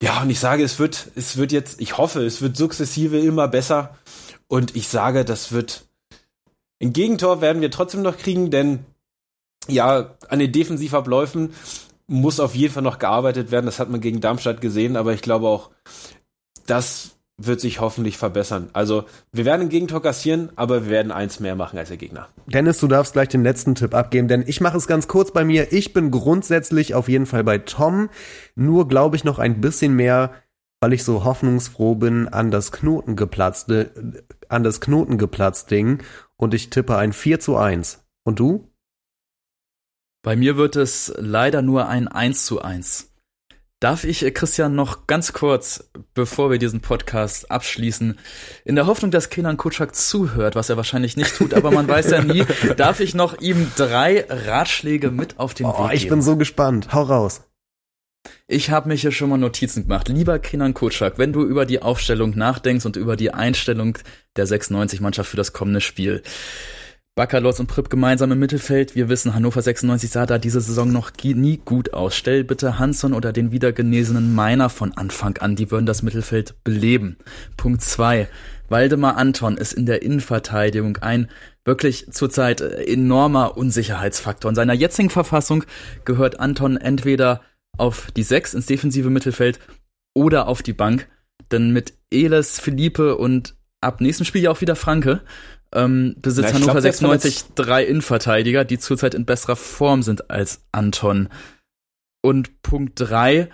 Speaker 4: Ja, und ich sage, es wird, es wird jetzt, ich hoffe, es wird sukzessive immer besser. Und ich sage, das wird ein Gegentor werden wir trotzdem noch kriegen, denn ja, an den Defensivabläufen muss auf jeden Fall noch gearbeitet werden. Das hat man gegen Darmstadt gesehen, aber ich glaube auch, das wird sich hoffentlich verbessern. Also, wir werden ein Gegentor kassieren, aber wir werden eins mehr machen als der Gegner.
Speaker 2: Dennis, du darfst gleich den letzten Tipp abgeben, denn ich mache es ganz kurz bei mir. Ich bin grundsätzlich auf jeden Fall bei Tom, nur glaube ich noch ein bisschen mehr, weil ich so hoffnungsfroh bin an das Knotengeplatzte, an das Knotengeplatzt Ding und ich tippe ein 4 zu 1. Und du?
Speaker 3: Bei mir wird es leider nur ein 1 zu 1. Darf ich äh, Christian noch ganz kurz, bevor wir diesen Podcast abschließen, in der Hoffnung, dass Kenan Kutschak zuhört, was er wahrscheinlich nicht tut, aber man weiß ja nie, darf ich noch ihm drei Ratschläge mit auf den oh, Weg geben?
Speaker 2: Ich bin so gespannt. Hau raus.
Speaker 3: Ich habe mich hier schon mal Notizen gemacht. Lieber Kenan Kutschak, wenn du über die Aufstellung nachdenkst und über die Einstellung der 96-Mannschaft für das kommende Spiel, Baccalords und Pripp gemeinsam im Mittelfeld. Wir wissen, Hannover 96 sah da diese Saison noch nie gut aus. Stell bitte Hansson oder den wiedergenesenen Meiner von Anfang an. Die würden das Mittelfeld beleben. Punkt zwei. Waldemar Anton ist in der Innenverteidigung ein wirklich zurzeit enormer Unsicherheitsfaktor. In seiner jetzigen Verfassung gehört Anton entweder auf die Sechs ins defensive Mittelfeld oder auf die Bank. Denn mit Eles, Philippe und ab nächsten Spiel ja auch wieder Franke ähm, besitzt Na, Hannover glaub, 96 drei Innenverteidiger, die zurzeit in besserer Form sind als Anton. Und Punkt drei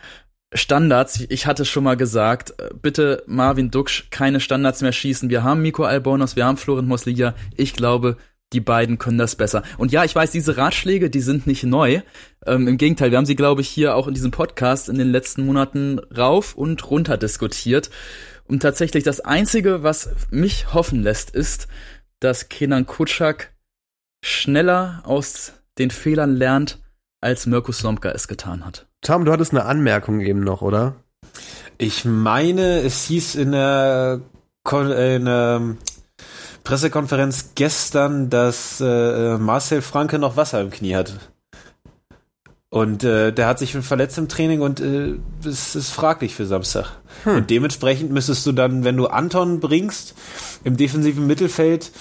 Speaker 3: Standards. Ich hatte schon mal gesagt, äh, bitte Marvin Duksch keine Standards mehr schießen. Wir haben Miko Albonos, wir haben Florent Mosliga. Ich glaube, die beiden können das besser. Und ja, ich weiß, diese Ratschläge, die sind nicht neu. Ähm, Im Gegenteil, wir haben sie, glaube ich, hier auch in diesem Podcast in den letzten Monaten rauf und runter diskutiert. Und tatsächlich das Einzige, was mich hoffen lässt, ist, dass Kenan Kutschak schneller aus den Fehlern lernt, als Mirko Slomka es getan hat.
Speaker 2: Tom, du hattest eine Anmerkung eben noch, oder?
Speaker 4: Ich meine, es hieß in der, Kon in der Pressekonferenz gestern, dass äh, Marcel Franke noch Wasser im Knie hat. Und äh, der hat sich verletzt im Training und äh, es ist fraglich für Samstag. Hm. Und dementsprechend müsstest du dann, wenn du Anton bringst, im defensiven Mittelfeld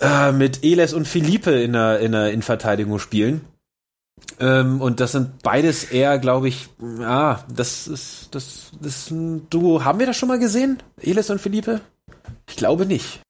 Speaker 4: äh, mit Eles und Philippe in der, in der Innenverteidigung spielen. Ähm, und das sind beides eher, glaube ich, ja, das ist, das, das ist ein Duo. Haben wir das schon mal gesehen? Eles und Philippe? Ich glaube nicht.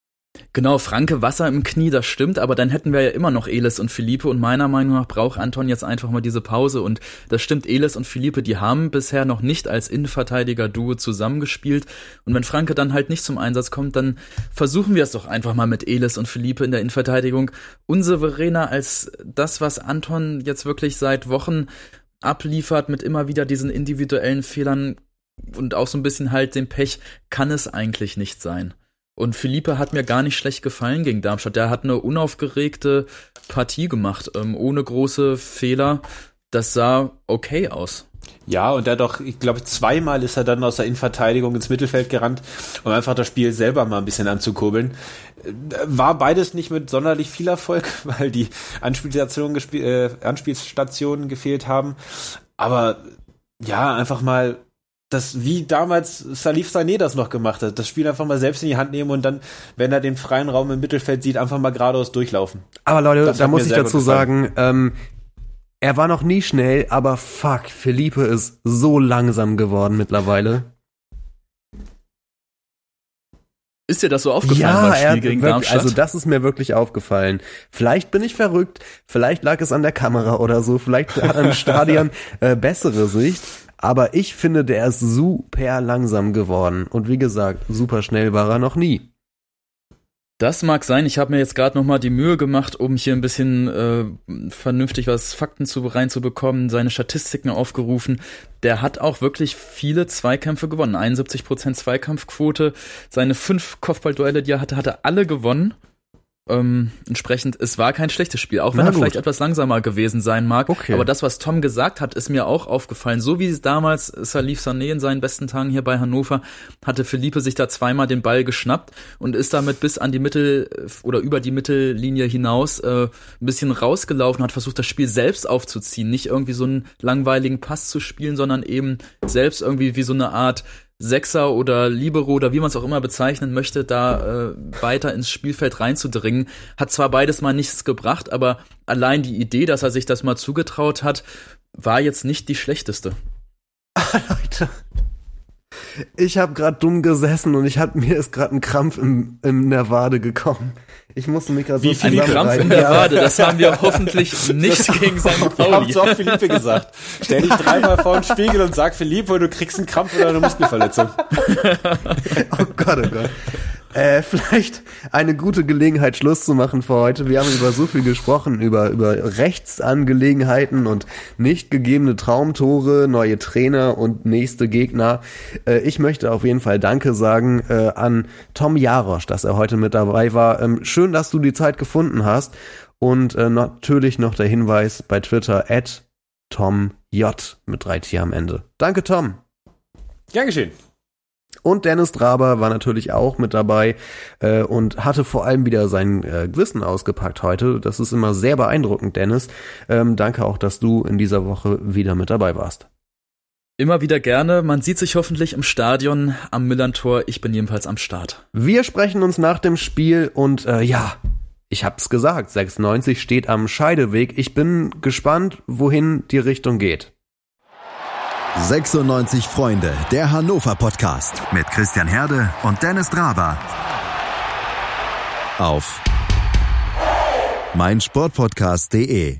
Speaker 3: Genau, Franke Wasser im Knie, das stimmt, aber dann hätten wir ja immer noch Elis und Philippe und meiner Meinung nach braucht Anton jetzt einfach mal diese Pause und das stimmt, Elis und Philippe, die haben bisher noch nicht als Innenverteidiger-Duo zusammengespielt und wenn Franke dann halt nicht zum Einsatz kommt, dann versuchen wir es doch einfach mal mit Elis und Philippe in der Innenverteidigung unsouveräner als das, was Anton jetzt wirklich seit Wochen abliefert mit immer wieder diesen individuellen Fehlern und auch so ein bisschen halt dem Pech, kann es eigentlich nicht sein. Und Philippe hat mir gar nicht schlecht gefallen gegen Darmstadt. Der hat eine unaufgeregte Partie gemacht, ähm, ohne große Fehler. Das sah okay aus.
Speaker 4: Ja, und er doch, ich glaube, zweimal ist er dann aus der Innenverteidigung ins Mittelfeld gerannt, um einfach das Spiel selber mal ein bisschen anzukurbeln. War beides nicht mit sonderlich viel Erfolg, weil die Anspielstationen, äh, Anspielstationen gefehlt haben. Aber ja, einfach mal das, wie damals Salif Sané das noch gemacht hat, das Spiel einfach mal selbst in die Hand nehmen und dann, wenn er den freien Raum im Mittelfeld sieht, einfach mal geradeaus durchlaufen.
Speaker 2: Aber Leute, das da muss ich dazu sagen, ähm, er war noch nie schnell, aber fuck, Felipe ist so langsam geworden mittlerweile.
Speaker 3: Ist dir das so aufgefallen
Speaker 2: ja, beim Spiel gegen wirklich, Darmstadt? Also das ist mir wirklich aufgefallen. Vielleicht bin ich verrückt, vielleicht lag es an der Kamera oder so, vielleicht hat er im Stadion äh, bessere Sicht. Aber ich finde, der ist super langsam geworden. Und wie gesagt, super schnell war er noch nie.
Speaker 3: Das mag sein. Ich habe mir jetzt gerade noch mal die Mühe gemacht, um hier ein bisschen äh, vernünftig was Fakten zu reinzubekommen, seine Statistiken aufgerufen. Der hat auch wirklich viele Zweikämpfe gewonnen. 71% Zweikampfquote. Seine fünf Kopfballduelle, die er hatte, hat er alle gewonnen. Ähm, entsprechend, es war kein schlechtes Spiel, auch wenn er vielleicht etwas langsamer gewesen sein mag. Okay. Aber das, was Tom gesagt hat, ist mir auch aufgefallen. So wie damals Salif Sané in seinen besten Tagen hier bei Hannover hatte Philippe sich da zweimal den Ball geschnappt und ist damit bis an die Mittel oder über die Mittellinie hinaus äh, ein bisschen rausgelaufen, hat versucht, das Spiel selbst aufzuziehen, nicht irgendwie so einen langweiligen Pass zu spielen, sondern eben selbst irgendwie wie so eine Art Sechser oder Libero oder wie man es auch immer bezeichnen möchte, da äh, weiter ins Spielfeld reinzudringen. Hat zwar beides mal nichts gebracht, aber allein die Idee, dass er sich das mal zugetraut hat, war jetzt nicht die schlechteste.
Speaker 2: Leute, ich habe gerade dumm gesessen und ich hab mir ist gerade ein Krampf im, in der Wade gekommen. Ich musste mich gerade
Speaker 3: so Wie viel Krampf in der Wade? Das haben wir hoffentlich nicht das gegen St. Pauli.
Speaker 4: Ich hab's auch Philippe gesagt. Stell dich dreimal vor den Spiegel und sag Philippe, du kriegst einen Krampf oder eine Muskelverletzung.
Speaker 2: oh Gott, oh Gott. Äh, vielleicht eine gute Gelegenheit, Schluss zu machen für heute. Wir haben über so viel gesprochen, über, über Rechtsangelegenheiten und nicht gegebene Traumtore, neue Trainer und nächste Gegner. Äh, ich möchte auf jeden Fall Danke sagen äh, an Tom Jarosch, dass er heute mit dabei war. Ähm, schön, dass du die Zeit gefunden hast. Und äh, natürlich noch der Hinweis bei Twitter at Tom J mit drei T am Ende. Danke, Tom.
Speaker 4: Gern geschehen.
Speaker 2: Und Dennis Draber war natürlich auch mit dabei äh, und hatte vor allem wieder sein äh, Wissen ausgepackt heute. Das ist immer sehr beeindruckend, Dennis. Ähm, danke auch, dass du in dieser Woche wieder mit dabei warst.
Speaker 3: Immer wieder gerne. Man sieht sich hoffentlich im Stadion am Millantor. Ich bin jedenfalls am Start.
Speaker 2: Wir sprechen uns nach dem Spiel und äh, ja, ich hab's gesagt, 96 steht am Scheideweg. Ich bin gespannt, wohin die Richtung geht.
Speaker 1: 96 Freunde, der Hannover Podcast mit Christian Herde und Dennis Draber. Auf meinsportpodcast.de